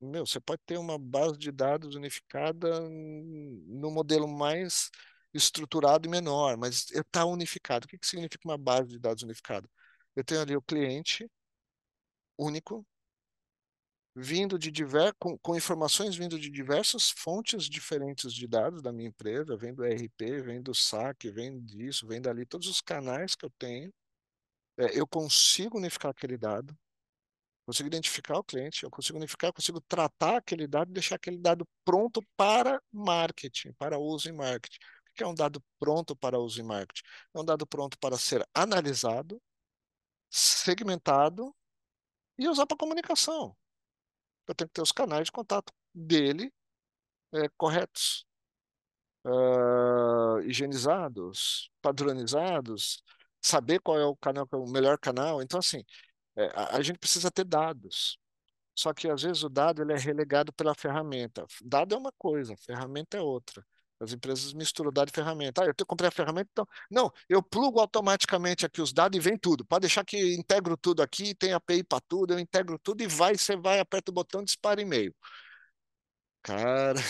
meu, você pode ter uma base de dados unificada no modelo mais estruturado e menor, mas está unificado. O que, que significa uma base de dados unificada? Eu tenho ali o cliente único, vindo de diver, com, com, informações vindo de diversas fontes diferentes de dados da minha empresa, vem do ERP, vem do SAC, vem disso, vem dali, todos os canais que eu tenho, é, eu consigo unificar aquele dado, consigo identificar o cliente, eu consigo unificar, consigo tratar aquele dado e deixar aquele dado pronto para marketing, para uso em marketing. O que é um dado pronto para uso em marketing? É um dado pronto para ser analisado, segmentado e usar para comunicação eu tenho que ter os canais de contato dele é, corretos, uh, higienizados, padronizados, saber qual é o canal, é o melhor canal. Então, assim, é, a, a, gente precisa ter dados. Só que às vezes o dado ele é relegado pela ferramenta. Dado é uma coisa, ferramenta é outra. As empresas misturam dado e ferramenta. Ah, eu comprei a ferramenta, então. Não, eu plugo automaticamente aqui os dados e vem tudo. Pode deixar que integro tudo aqui, tem API para tudo, eu integro tudo e vai, você vai, aperta o botão, dispara e-mail. Cara,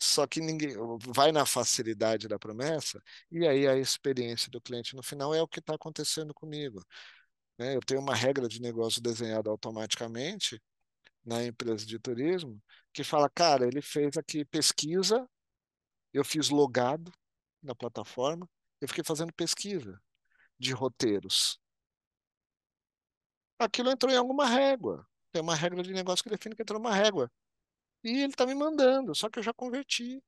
só que ninguém vai na facilidade da promessa e aí a experiência do cliente no final é o que está acontecendo comigo. Né? Eu tenho uma regra de negócio desenhada automaticamente na empresa de turismo que fala, cara, ele fez aqui pesquisa eu fiz logado na plataforma, eu fiquei fazendo pesquisa de roteiros. Aquilo entrou em alguma régua. Tem uma regra de negócio que define que entrou uma régua. E ele está me mandando, só que eu já converti.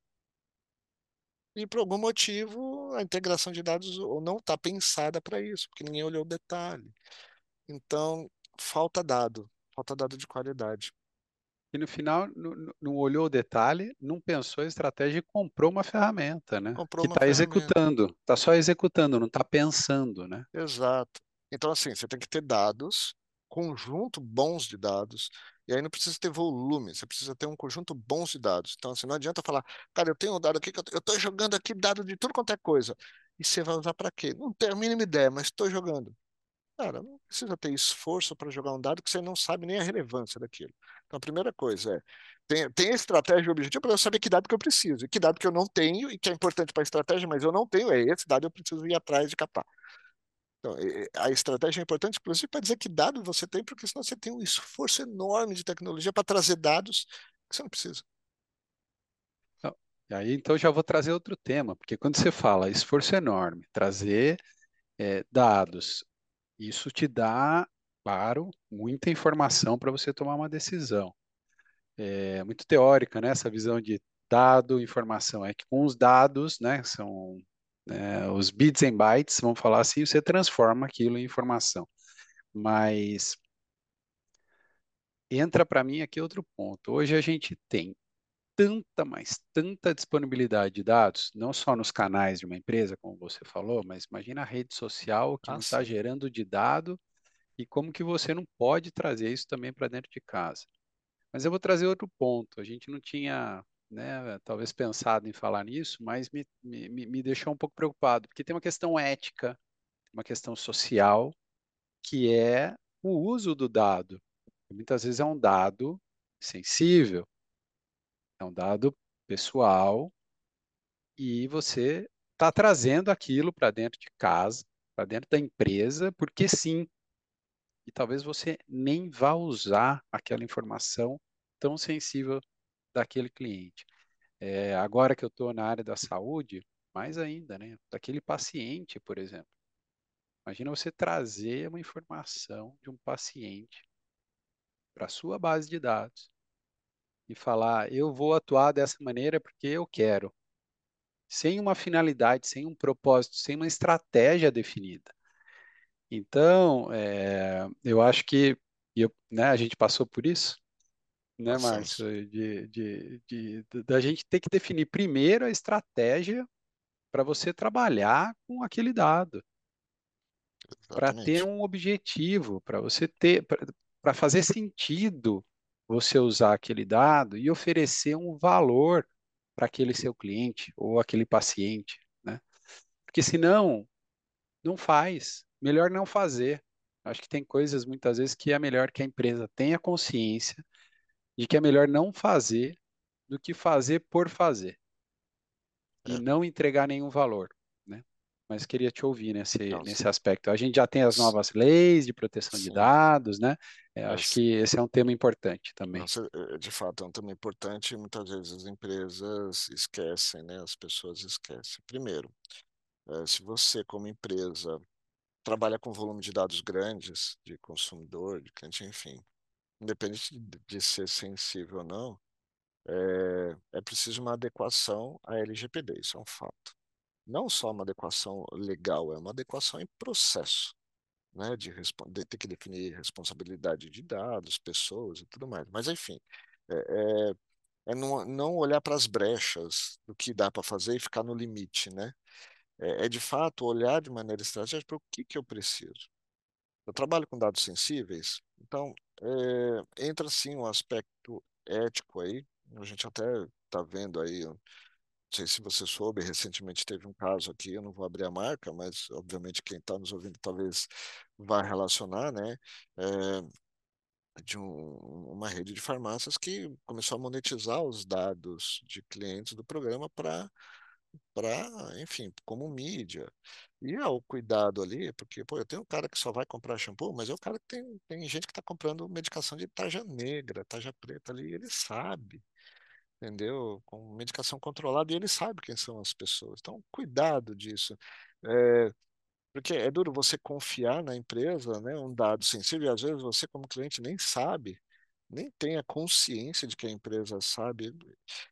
E por algum motivo a integração de dados não está pensada para isso, porque ninguém olhou o detalhe. Então, falta dado, falta dado de qualidade. E no final não, não olhou o detalhe, não pensou a estratégia e comprou uma ferramenta, né? Comprou que está executando, está só executando, não está pensando, né? Exato. Então, assim, você tem que ter dados, conjunto bons de dados, e aí não precisa ter volume, você precisa ter um conjunto bons de dados. Então, assim, não adianta falar, cara, eu tenho um dado aqui, que eu estou jogando aqui dado de tudo quanto é coisa. E você vai usar para quê? Não tenho a mínima ideia, mas estou jogando. Cara, não precisa ter esforço para jogar um dado que você não sabe nem a relevância daquilo. Então, a primeira coisa é, tem, tem estratégia e objetivo para eu saber que dado que eu preciso, e que dado que eu não tenho, e que é importante para a estratégia, mas eu não tenho, é esse dado eu preciso ir atrás de captar. Então, a estratégia é importante, inclusive, para dizer que dado você tem, porque senão você tem um esforço enorme de tecnologia para trazer dados que você não precisa. Então, e aí, então, já vou trazer outro tema, porque quando você fala esforço enorme, trazer é, dados, isso te dá, claro, muita informação para você tomar uma decisão. É muito teórica, né? Essa visão de dado, informação. É que com os dados, né, são né, os bits and bytes, vamos falar assim, você transforma aquilo em informação. Mas entra para mim aqui outro ponto. Hoje a gente tem tanta, mas tanta disponibilidade de dados, não só nos canais de uma empresa, como você falou, mas imagina a rede social que está gerando de dado e como que você não pode trazer isso também para dentro de casa. Mas eu vou trazer outro ponto. A gente não tinha, né, talvez pensado em falar nisso, mas me, me, me deixou um pouco preocupado, porque tem uma questão ética, uma questão social, que é o uso do dado. Muitas vezes é um dado sensível, é um dado pessoal e você está trazendo aquilo para dentro de casa, para dentro da empresa, porque sim. E talvez você nem vá usar aquela informação tão sensível daquele cliente. É, agora que eu estou na área da saúde, mais ainda, né? Daquele paciente, por exemplo. Imagina você trazer uma informação de um paciente para a sua base de dados e falar, eu vou atuar dessa maneira porque eu quero, sem uma finalidade, sem um propósito, sem uma estratégia definida. Então, é, eu acho que eu, né, a gente passou por isso, né, Márcio, de, de, de, de, da gente ter que definir primeiro a estratégia para você trabalhar com aquele dado, para ter um objetivo, para você ter, para fazer sentido você usar aquele dado e oferecer um valor para aquele seu cliente ou aquele paciente, né? Porque senão, não faz. Melhor não fazer. Acho que tem coisas muitas vezes que é melhor que a empresa tenha consciência de que é melhor não fazer do que fazer por fazer e É. não entregar nenhum valor, né? Mas queria te ouvir nesse, Não, nesse sim. aspecto. A gente já tem as novas leis de proteção de Sim. dados, né? É, acho Mas, que esse é um tema importante também. cê- é, de fato, é um tema importante e muitas vezes as empresas esquecem, né? As pessoas esquecem. Primeiro, se você, como empresa, trabalha com volume de dados grandes, de consumidor, de cliente, enfim, independente de ser sensível ou não, é, é preciso uma adequação à LGPD, isso é um fato. Não só uma adequação legal, é uma adequação em processo, né? De, de ter que definir responsabilidade de dados, pessoas e tudo mais. Mas, enfim, é, é, é não, não olhar para as brechas do que dá para fazer e ficar no limite, né? É, é, de fato olhar de maneira estratégica para o que que eu preciso. Eu trabalho com dados sensíveis, então é, entra sim um aspecto ético aí. A gente até está vendo aí, não sei se você soube, recentemente teve um caso aqui, eu não vou abrir a marca, mas obviamente quem está nos ouvindo talvez vá relacionar, né? É, de um- uma rede de farmácias que começou a monetizar os dados de clientes do programa para para, enfim, como mídia. E é o cuidado ali, porque, pô, eu tenho um cara que só vai comprar shampoo, mas é o cara que tem, tem gente que está comprando medicação de tarja negra, tarja preta ali, ele sabe, entendeu? Com medicação controlada, e ele sabe quem são as pessoas. Então, cuidado disso. É, porque é duro você confiar na empresa, né, um dado sensível, e às vezes você, como cliente, nem sabe, nem tem a consciência de que a empresa sabe.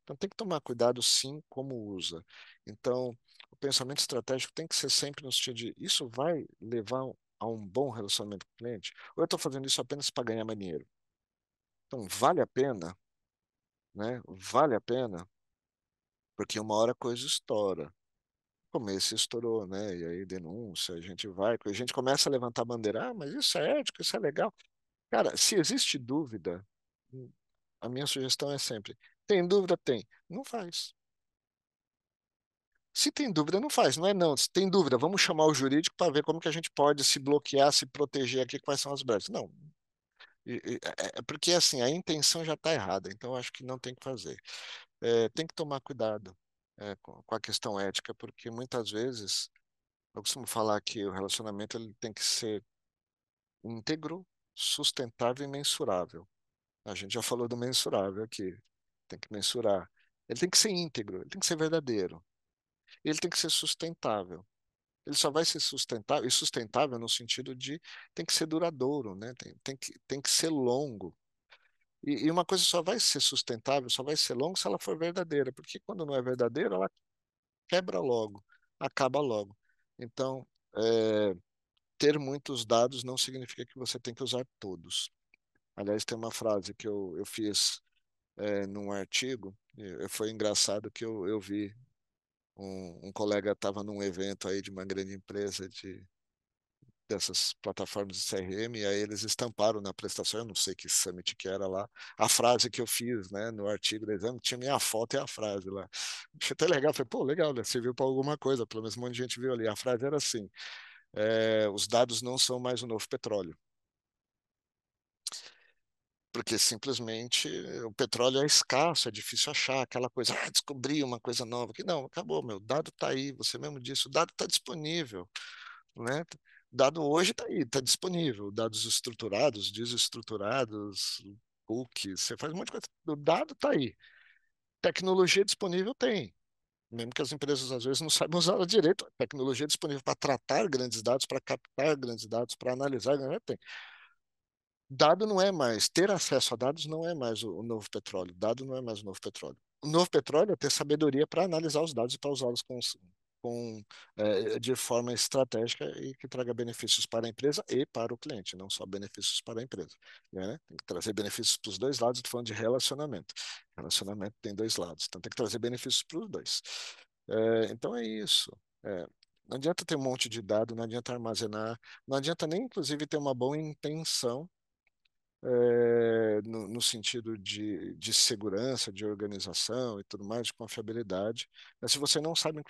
Então tem que tomar cuidado, sim, como usa. Então, o pensamento estratégico tem que ser sempre no sentido de isso vai levar a um bom relacionamento com o cliente? Ou eu estou fazendo isso apenas para ganhar mais dinheiro? Então, vale a pena, né? Vale a pena, porque uma hora a coisa estoura. No começo estourou, né? E aí denúncia, a gente vai, a gente começa a levantar a bandeira, ah, mas isso é ético, isso é legal. Cara, se existe dúvida, a minha sugestão é sempre, tem dúvida? Tem. Não faz. Se tem dúvida, não faz, não é não. Se tem dúvida, vamos chamar o jurídico para ver como que a gente pode se bloquear, se proteger aqui, quais são as brechas. Não. E- É é porque assim, a intenção já está errada, então acho que não tem que fazer. É, tem que tomar cuidado é, com, com a questão ética, porque muitas vezes eu costumo falar que o relacionamento ele tem que ser íntegro, sustentável e mensurável. A gente já falou do mensurável aqui. Tem que mensurar. Ele tem que ser íntegro, ele tem que ser verdadeiro. Ele tem que ser sustentável. Ele só vai ser sustentável, e sustentável no sentido de tem que ser duradouro, né? Tem, tem que, tem que ser longo. E, e uma coisa só vai ser sustentável, só vai ser longo se ela for verdadeira, porque quando não é verdadeira, ela quebra logo, acaba logo. Então, é, ter muitos dados não significa que você tem que usar todos. Aliás, tem uma frase que eu, eu fiz é, num artigo, e foi engraçado que eu, eu vi um, um colega estava num evento aí de uma grande empresa de dessas plataformas de CRM, e aí eles estamparam na prestação, eu não sei que summit que era lá, a frase que eu fiz, né, no artigo do exame, tinha minha foto e a frase lá. Achei até legal, falei, pô, legal, né, serviu para alguma coisa, pelo menos um monte de gente viu ali. A frase era assim, é, os dados não são mais o novo petróleo. Porque simplesmente o petróleo é escasso, é difícil achar aquela coisa, ah, descobri uma coisa nova. Que não, acabou, meu, o dado está aí, você mesmo disse, o dado está disponível, né? Dado hoje está aí, está disponível. Dados estruturados, desestruturados, cookies, você faz um monte de coisa. O dado está aí. Tecnologia disponível tem. Mesmo que as empresas às vezes não saibam usar ela direito, tecnologia disponível para tratar grandes dados, para captar grandes dados, para analisar, né? tem. Dado não é mais, ter acesso a dados não é mais o, o novo petróleo. Dado não é mais o novo petróleo. O novo petróleo é ter sabedoria para analisar os dados e para usá-los com, com, é, de forma estratégica e que traga benefícios para a empresa e para o cliente, não só benefícios para a empresa. Né? Tem que trazer benefícios para os dois lados, estou falando de relacionamento. Relacionamento tem dois lados, então tem que trazer benefícios para os dois. É, então é isso. É, não adianta ter um monte de dado, não adianta armazenar, não adianta nem, inclusive, ter uma boa intenção é, no, no, sentido de, de segurança, de organização e tudo mais, de confiabilidade. Mas se você não sabe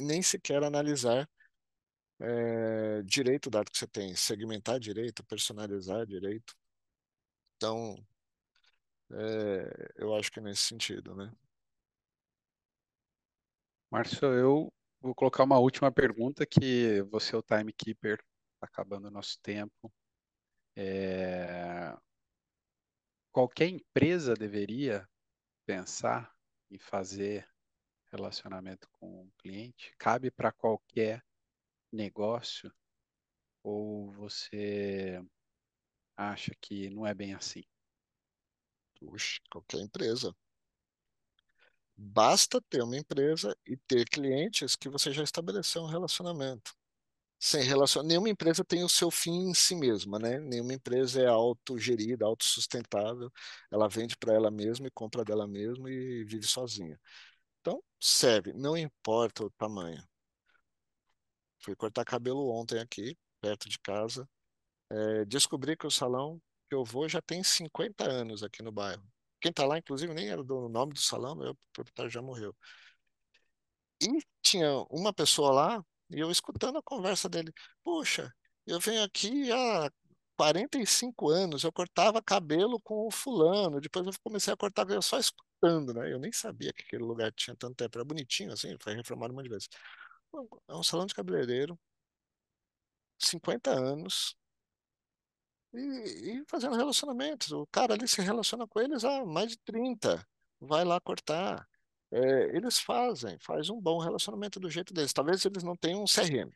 nem sequer analisar é, direito o dado que você tem, segmentar direito, personalizar direito. Então, é, eu acho que é nesse sentido, né? Márcio, eu vou colocar uma última pergunta que você é o timekeeper, está acabando o nosso tempo. É... Qualquer empresa deveria pensar em fazer relacionamento com o cliente? Cabe para qualquer negócio? Ou você acha que não é bem assim? Puxa, qualquer empresa. Basta ter uma empresa e ter clientes que você já estabeleceu um relacionamento. Sem relacion... Nenhuma empresa tem o seu fim em si mesma, né? Nenhuma empresa é autogerida, autossustentável. Ela vende para ela mesma e compra dela mesma e vive sozinha. Então, serve, não importa o tamanho. Fui cortar cabelo ontem aqui, perto de casa. É, descobri que o salão que eu vou já tem 50 anos aqui no bairro. Quem está lá, inclusive, nem era do nome do salão, o proprietário já morreu. E tinha uma pessoa lá, e eu escutando a conversa dele. Puxa, eu venho aqui há 45 anos, eu cortava cabelo com o fulano, depois eu comecei a cortar cabelo só escutando, né? Eu nem sabia que aquele lugar tinha tanto tempo, era bonitinho assim, foi reformado um monte de vezes. É um salão de cabeleireiro, 50 anos, e, e fazendo relacionamentos. O cara ali se relaciona com eles há mais de 30, vai lá cortar. É, eles fazem, faz um bom relacionamento do jeito deles. Talvez eles não tenham um CRM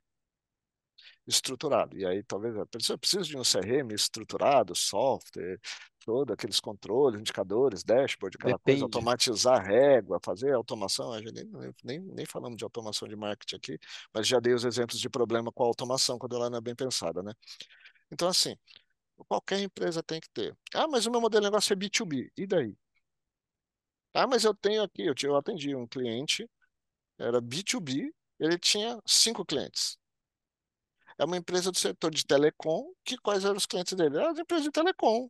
estruturado. E aí talvez a pessoa precise de um CRM estruturado, software, todos aqueles controles, indicadores, dashboard, aquela Depende. coisa, automatizar régua, fazer automação. Nem, nem, nem falamos de automação de marketing aqui, mas já dei os exemplos de problema com a automação quando ela não é bem pensada, né? Então, assim, qualquer empresa tem que ter. Ah, mas o meu modelo de negócio é B2B. E daí? Ah, mas eu tenho aqui, eu, eu atendi um cliente, era B2B, ele tinha cinco clientes. É uma empresa do setor de telecom, que quais eram os clientes dele? As empresas de telecom.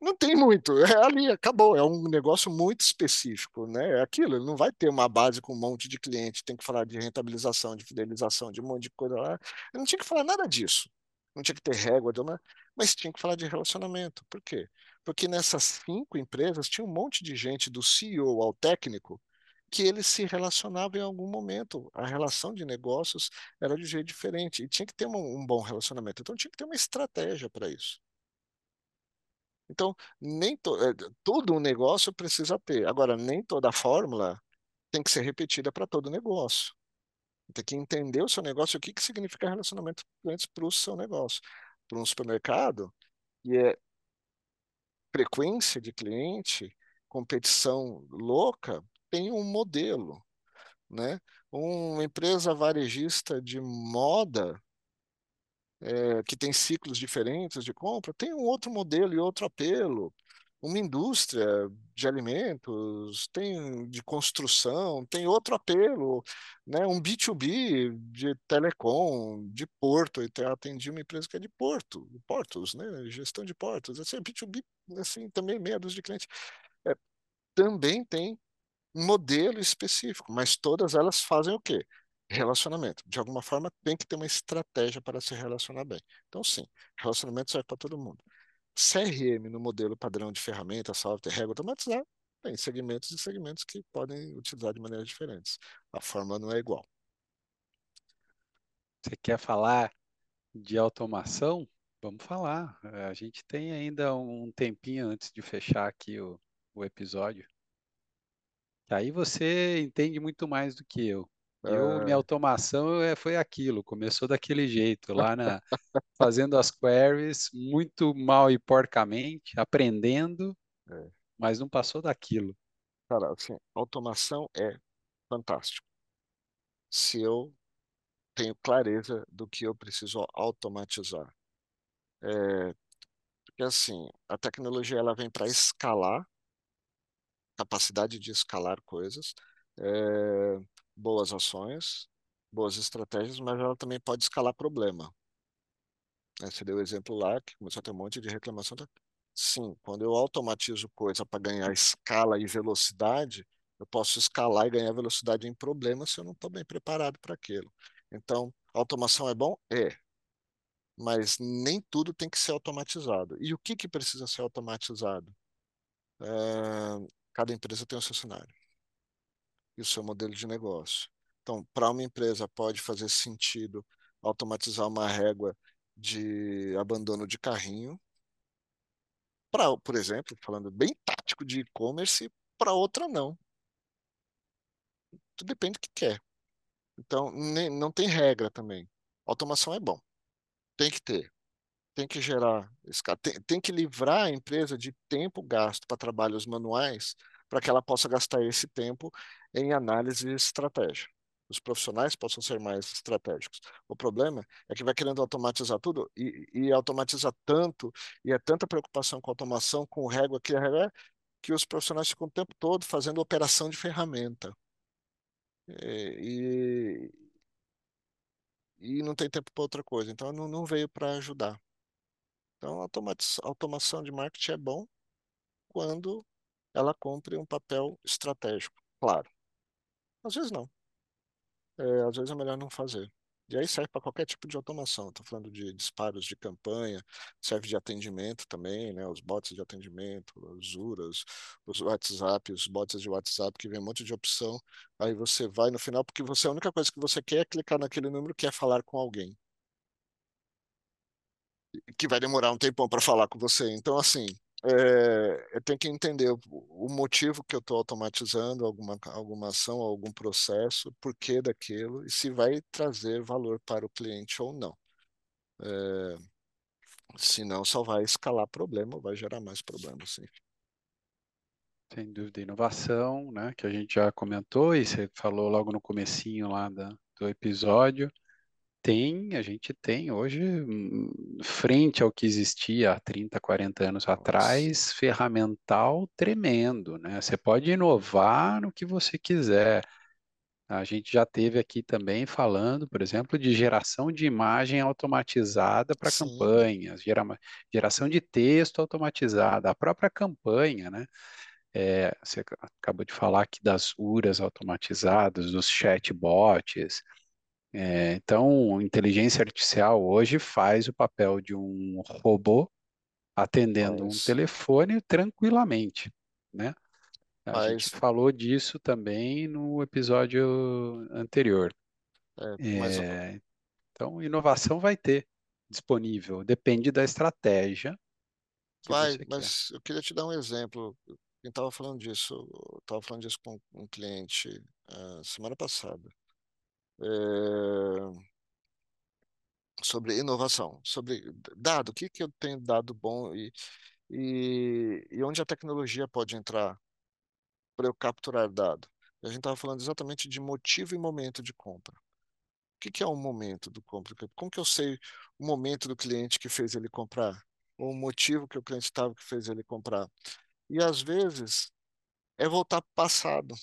Não tem muito, é ali, acabou. É um negócio muito específico, né? É aquilo, ele não vai ter uma base com um monte de cliente, tem que falar de rentabilização, de fidelização, de um monte de coisa lá. Ele não tinha que falar nada disso. Não tinha que ter régua, mas tinha que falar de relacionamento. Por quê? Porque nessas cinco empresas tinha um monte de gente, do CEO ao técnico, que eles se relacionavam em algum momento. A relação de negócios era de um jeito diferente e tinha que ter um, um bom relacionamento. Então tinha que ter uma estratégia para isso. Então, nem to, é, todo o negócio precisa ter. Agora, nem toda fórmula tem que ser repetida para todo negócio. Tem que entender o seu negócio, o que, que significa relacionamento com clientes para o seu negócio. Para um supermercado, e é frequência de cliente, competição louca, tem um modelo. Né? Uma empresa varejista de moda é, que tem ciclos diferentes de compra, tem um outro modelo e outro apelo. Uma indústria de alimentos, tem de construção, tem outro apelo, né? um B2B de telecom, de porto, eu atendi uma empresa que é de porto, portos, né? gestão de portos, assim, B2B, assim, também meia dúzia de clientes. É, também tem um modelo específico, mas todas elas fazem o quê? relacionamento. De alguma forma, tem que ter uma estratégia para se relacionar bem. Então, sim, relacionamento serve para todo mundo. CRM no modelo padrão de ferramenta, software, regra automatizada, tem segmentos e segmentos que podem utilizar de maneiras diferentes. A forma não é igual. Você quer falar de automação? Vamos falar. A gente tem ainda um tempinho antes de fechar aqui o, o episódio. Aí você entende muito mais do que eu. Eu, minha automação é, foi aquilo, começou daquele jeito, lá na, fazendo as queries, muito mal e porcamente, aprendendo, é. mas não passou daquilo. Cara, assim, automação é fantástico. Se eu tenho clareza do que eu preciso automatizar. É, porque assim, a tecnologia ela vem para escalar, capacidade de escalar coisas, é, boas ações, boas estratégias, mas ela também pode escalar problema. Você deu o exemplo lá, que começou a ter um monte de reclamação. Sim, quando eu automatizo coisa para ganhar escala e velocidade, eu posso escalar e ganhar velocidade em problemas se eu não estou bem preparado para aquilo. Então, automação é bom? É. Mas nem tudo tem que ser automatizado. E o que, que precisa ser automatizado? É, cada empresa tem o seu cenário e o seu modelo de negócio. Então, para uma empresa pode fazer sentido automatizar uma régua de abandono de carrinho, para, por exemplo, falando bem tático de e-commerce, para outra não. Tudo depende do que quer. Então, nem, não tem regra também. Automação é bom. Tem que ter. Tem que gerar. Tem, tem que livrar a empresa de tempo gasto para trabalhos manuais para que ela possa gastar esse tempo em análise e estratégia. Os profissionais possam ser mais estratégicos. O problema é que vai querendo automatizar tudo e, e automatiza tanto, e é tanta preocupação com automação, com régua, que, é, que os profissionais ficam o tempo todo fazendo operação de ferramenta. E, e não tem tempo para outra coisa. Então, não, não veio para ajudar. Então, automação de marketing é bom quando ela cumpre um papel estratégico, claro. Às vezes não. É, às vezes é melhor não fazer. E aí serve para qualquer tipo de automação. Estou falando de disparos de campanha, serve de atendimento também, né? Os bots de atendimento, os URAs, os WhatsApp, os bots de WhatsApp, que vem um monte de opção. Aí você vai no final, porque você a única coisa que você quer é clicar naquele número que é falar com alguém. Que vai demorar um tempão para falar com você. Então, assim, é, eu tenho que entender o, o motivo que eu estou automatizando alguma, alguma ação, algum processo, por que daquilo e se vai trazer valor para o cliente ou não. É, senão só vai escalar problema, vai gerar mais problemas, sim. Sem dúvida, inovação, né, que a gente já comentou e você falou logo no comecinho lá da, do episódio, tem, a gente tem hoje, hum, frente ao que existia há 30, 40 anos atrás, ferramental tremendo, né? Você pode inovar no que você quiser. A gente já teve aqui também falando, por exemplo, de geração de imagem automatizada para campanhas, gera, geração de texto automatizada, a própria campanha, né? É, você acabou de falar aqui das URAs automatizadas, dos chatbots, é, então, inteligência artificial hoje faz o papel de um robô atendendo um telefone tranquilamente, né? A Faz. gente falou disso também no episódio anterior. É, mas... É, então, inovação vai ter disponível, depende da estratégia vai, mas quer. eu queria te dar um exemplo. Quem estava falando disso, estava falando disso com um cliente uh, semana passada é, sobre inovação, sobre dado, o que, que eu tenho dado bom e, e, e onde a tecnologia pode entrar para eu capturar dado. A gente estava falando exatamente de motivo e momento de compra. O que, que é o momento do compra? Como que eu sei o momento do cliente que fez ele comprar? Ou o motivo que o cliente estava que fez ele comprar? E às vezes é voltar para o passado.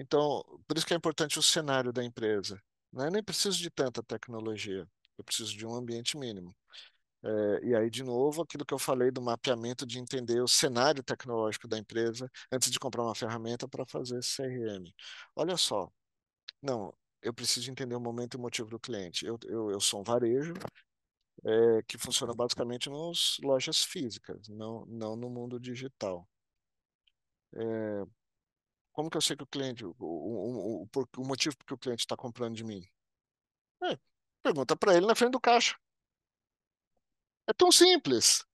Então, por isso que é importante o cenário da empresa. Né? Eu nem preciso de tanta tecnologia, eu preciso de um ambiente mínimo. É, e aí, de novo, aquilo que eu falei do mapeamento de entender o cenário tecnológico da empresa antes de comprar uma ferramenta para fazer CRM. Olha só, não, eu preciso entender o momento e o motivo do cliente. Eu, eu, eu sou um varejo é, que funciona basicamente nas lojas físicas, não, não no mundo digital. É, como que eu sei que o cliente, o, o, o, o motivo que o cliente está comprando de mim? É, pergunta para ele na frente do caixa. É tão simples.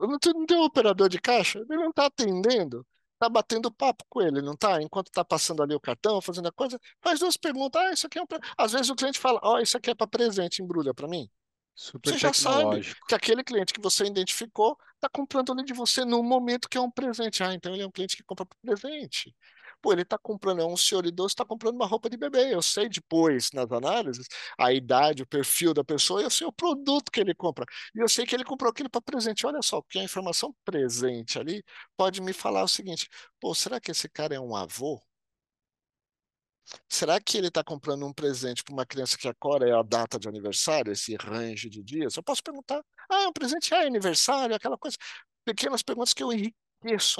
Não tem, não tem um operador de caixa, ele não está atendendo, está batendo papo com ele, não está? Enquanto está passando ali o cartão, fazendo a coisa, faz duas perguntas. Ah, isso aqui é um. Às vezes o cliente fala: Ó, oh, isso aqui é para presente, embrulha para mim. Super você já sabe que aquele cliente que você identificou está comprando ali de você no momento que é um presente. Ah, então ele é um cliente que compra presente. Pô, ele está comprando, é um senhor idoso, está comprando uma roupa de bebê. Eu sei depois, nas análises, a idade, o perfil da pessoa, eu sei o produto que ele compra. E eu sei que ele comprou aquilo para presente. Olha só, porque a informação presente ali pode me falar o seguinte: pô, será que esse cara é um avô? Será que ele está comprando um presente para uma criança que agora é a data de aniversário, esse range de dias? Eu posso perguntar: ah, é um presente, é aniversário, aquela coisa. Pequenas perguntas que eu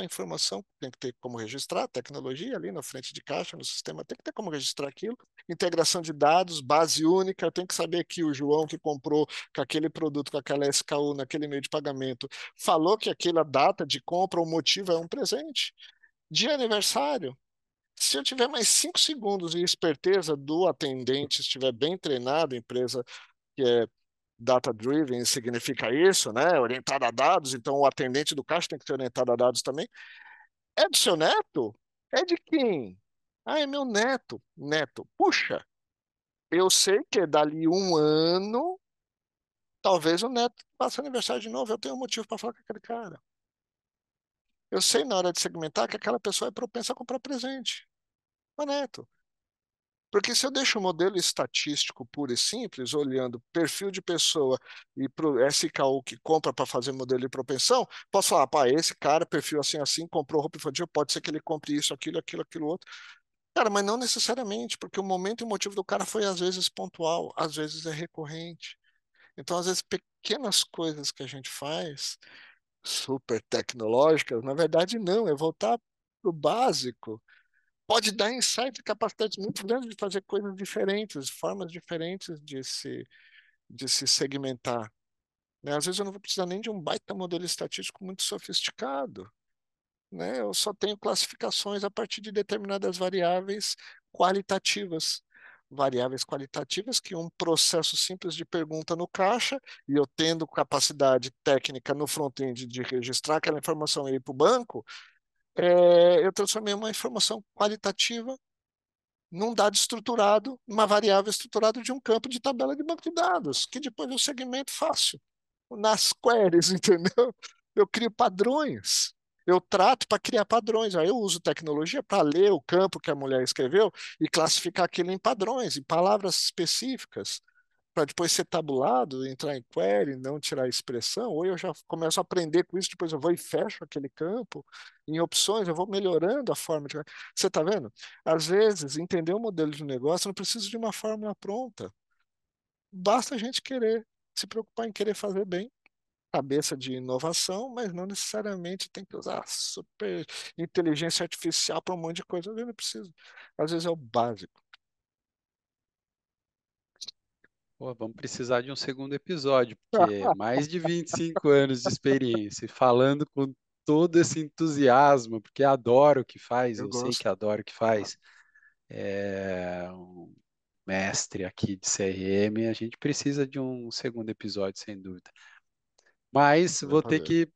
a informação, tem que ter como registrar, tecnologia ali na frente de caixa, no sistema, tem que ter como registrar aquilo. Integração de dados, base única, tenho que saber que o João que comprou com aquele produto, com aquela SKU, naquele meio de pagamento, falou que aquela data de compra, o motivo é um presente. De aniversário, se eu tiver mais cinco segundos e esperteza do atendente estiver bem treinado, empresa que é data-driven significa isso, né? Orientado a dados, então o atendente do caixa tem que ser orientado a dados também. É do seu neto? É de quem? Ah, é meu neto. Neto. Puxa, eu sei que dali um ano, talvez o neto faça aniversário de novo. Eu tenho um motivo para falar com aquele cara. Eu sei na hora de segmentar que aquela pessoa é propensa a comprar presente. Mas neto. Porque se eu deixo o modelo estatístico puro e simples, olhando perfil de pessoa e para o SKU que compra para fazer modelo de propensão, posso falar, pá, esse cara, perfil assim, assim, comprou roupa infantil, pode ser que ele compre isso, aquilo, aquilo, aquilo outro. Cara, mas não necessariamente, porque o momento e o motivo do cara foi às vezes pontual, às vezes é recorrente. Então, às vezes, pequenas coisas que a gente faz, super tecnológicas, na verdade, não, é voltar para o básico pode dar insight e capacidades muito grandes de fazer coisas diferentes, formas diferentes de se, de se segmentar. Né? Às vezes eu não vou precisar nem de um baita modelo estatístico muito sofisticado. Né? Eu só tenho classificações a partir de determinadas variáveis qualitativas. Variáveis qualitativas que um processo simples de pergunta no caixa e eu tendo capacidade técnica no front-end de registrar aquela informação e ir para o banco, é, eu transformei uma informação qualitativa num dado estruturado, uma variável estruturada de um campo de tabela de banco de dados, que depois eu segmento fácil. Nas queries, entendeu? Eu crio padrões. Eu trato para criar padrões. Aí eu uso tecnologia para ler o campo que a mulher escreveu e classificar aquilo em padrões, em palavras específicas para depois ser tabulado, entrar em query, não tirar expressão, ou eu já começo a aprender com isso, depois eu vou e fecho aquele campo, em opções, eu vou melhorando a forma de. Você está vendo? Às vezes, entender o modelo de negócio não precisa de uma fórmula pronta. Basta a gente querer, se preocupar em querer fazer bem. Cabeça de inovação, mas não necessariamente tem que usar super inteligência artificial para um monte de coisa. Vezes não precisa. Às vezes é o básico. Pô, vamos precisar de um segundo episódio, porque é mais de 25 anos de experiência, falando com todo esse entusiasmo, porque adoro o que faz, eu, eu sei que adoro o que faz. É um mestre aqui de CRM, a gente precisa de um segundo episódio, sem dúvida. Mas vou ter que.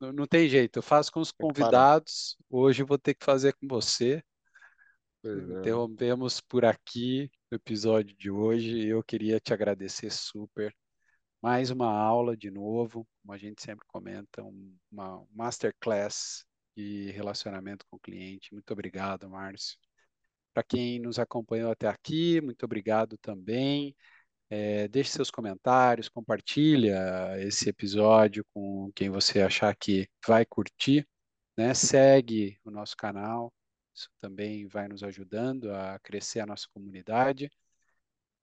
Não tem jeito, eu faço com os convidados, hoje vou ter que fazer com você. É. Interrompemos por aqui episódio de hoje. Eu queria te agradecer super. Mais uma aula de novo, como a gente sempre comenta, uma masterclass de relacionamento com o cliente. Muito obrigado, Márcio. Para quem nos acompanhou até aqui, muito obrigado também. É, deixe seus comentários, compartilha esse episódio com quem você achar que vai curtir. Né? Segue o nosso canal, isso também vai nos ajudando a crescer a nossa comunidade.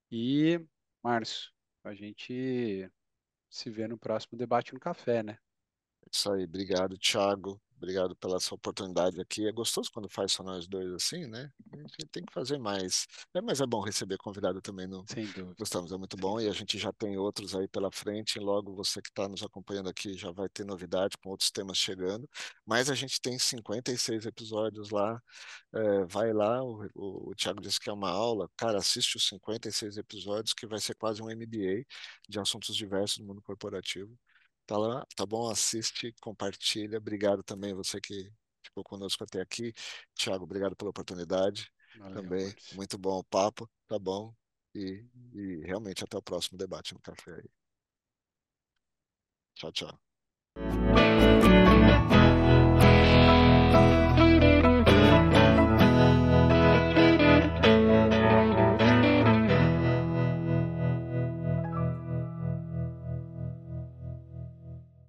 E, Márcio, a gente se vê no próximo debate no café, né? É isso aí, obrigado, Thiago. Obrigado pela sua oportunidade aqui. É gostoso quando faz só nós dois assim, né? A gente tem que fazer mais. É, mas é bom receber convidado também. No... Sem dúvida. Gostamos, é muito bom. E a gente já tem outros aí pela frente. Logo, você que está nos acompanhando aqui já vai ter novidade com outros temas chegando. Mas a gente tem 56 episódios lá. É, vai lá, o, o, o Thiago disse que é uma aula. Cara, assiste os 56 episódios, que vai ser quase um MBA de assuntos diversos do mundo corporativo. Tá lá, tá bom? Assiste, compartilha. Obrigado também você que ficou conosco até aqui. Tiago, obrigado pela oportunidade Valeu, também. Marcos. Muito bom o papo, tá bom? E, e realmente até o próximo debate no café aí. Tchau, tchau.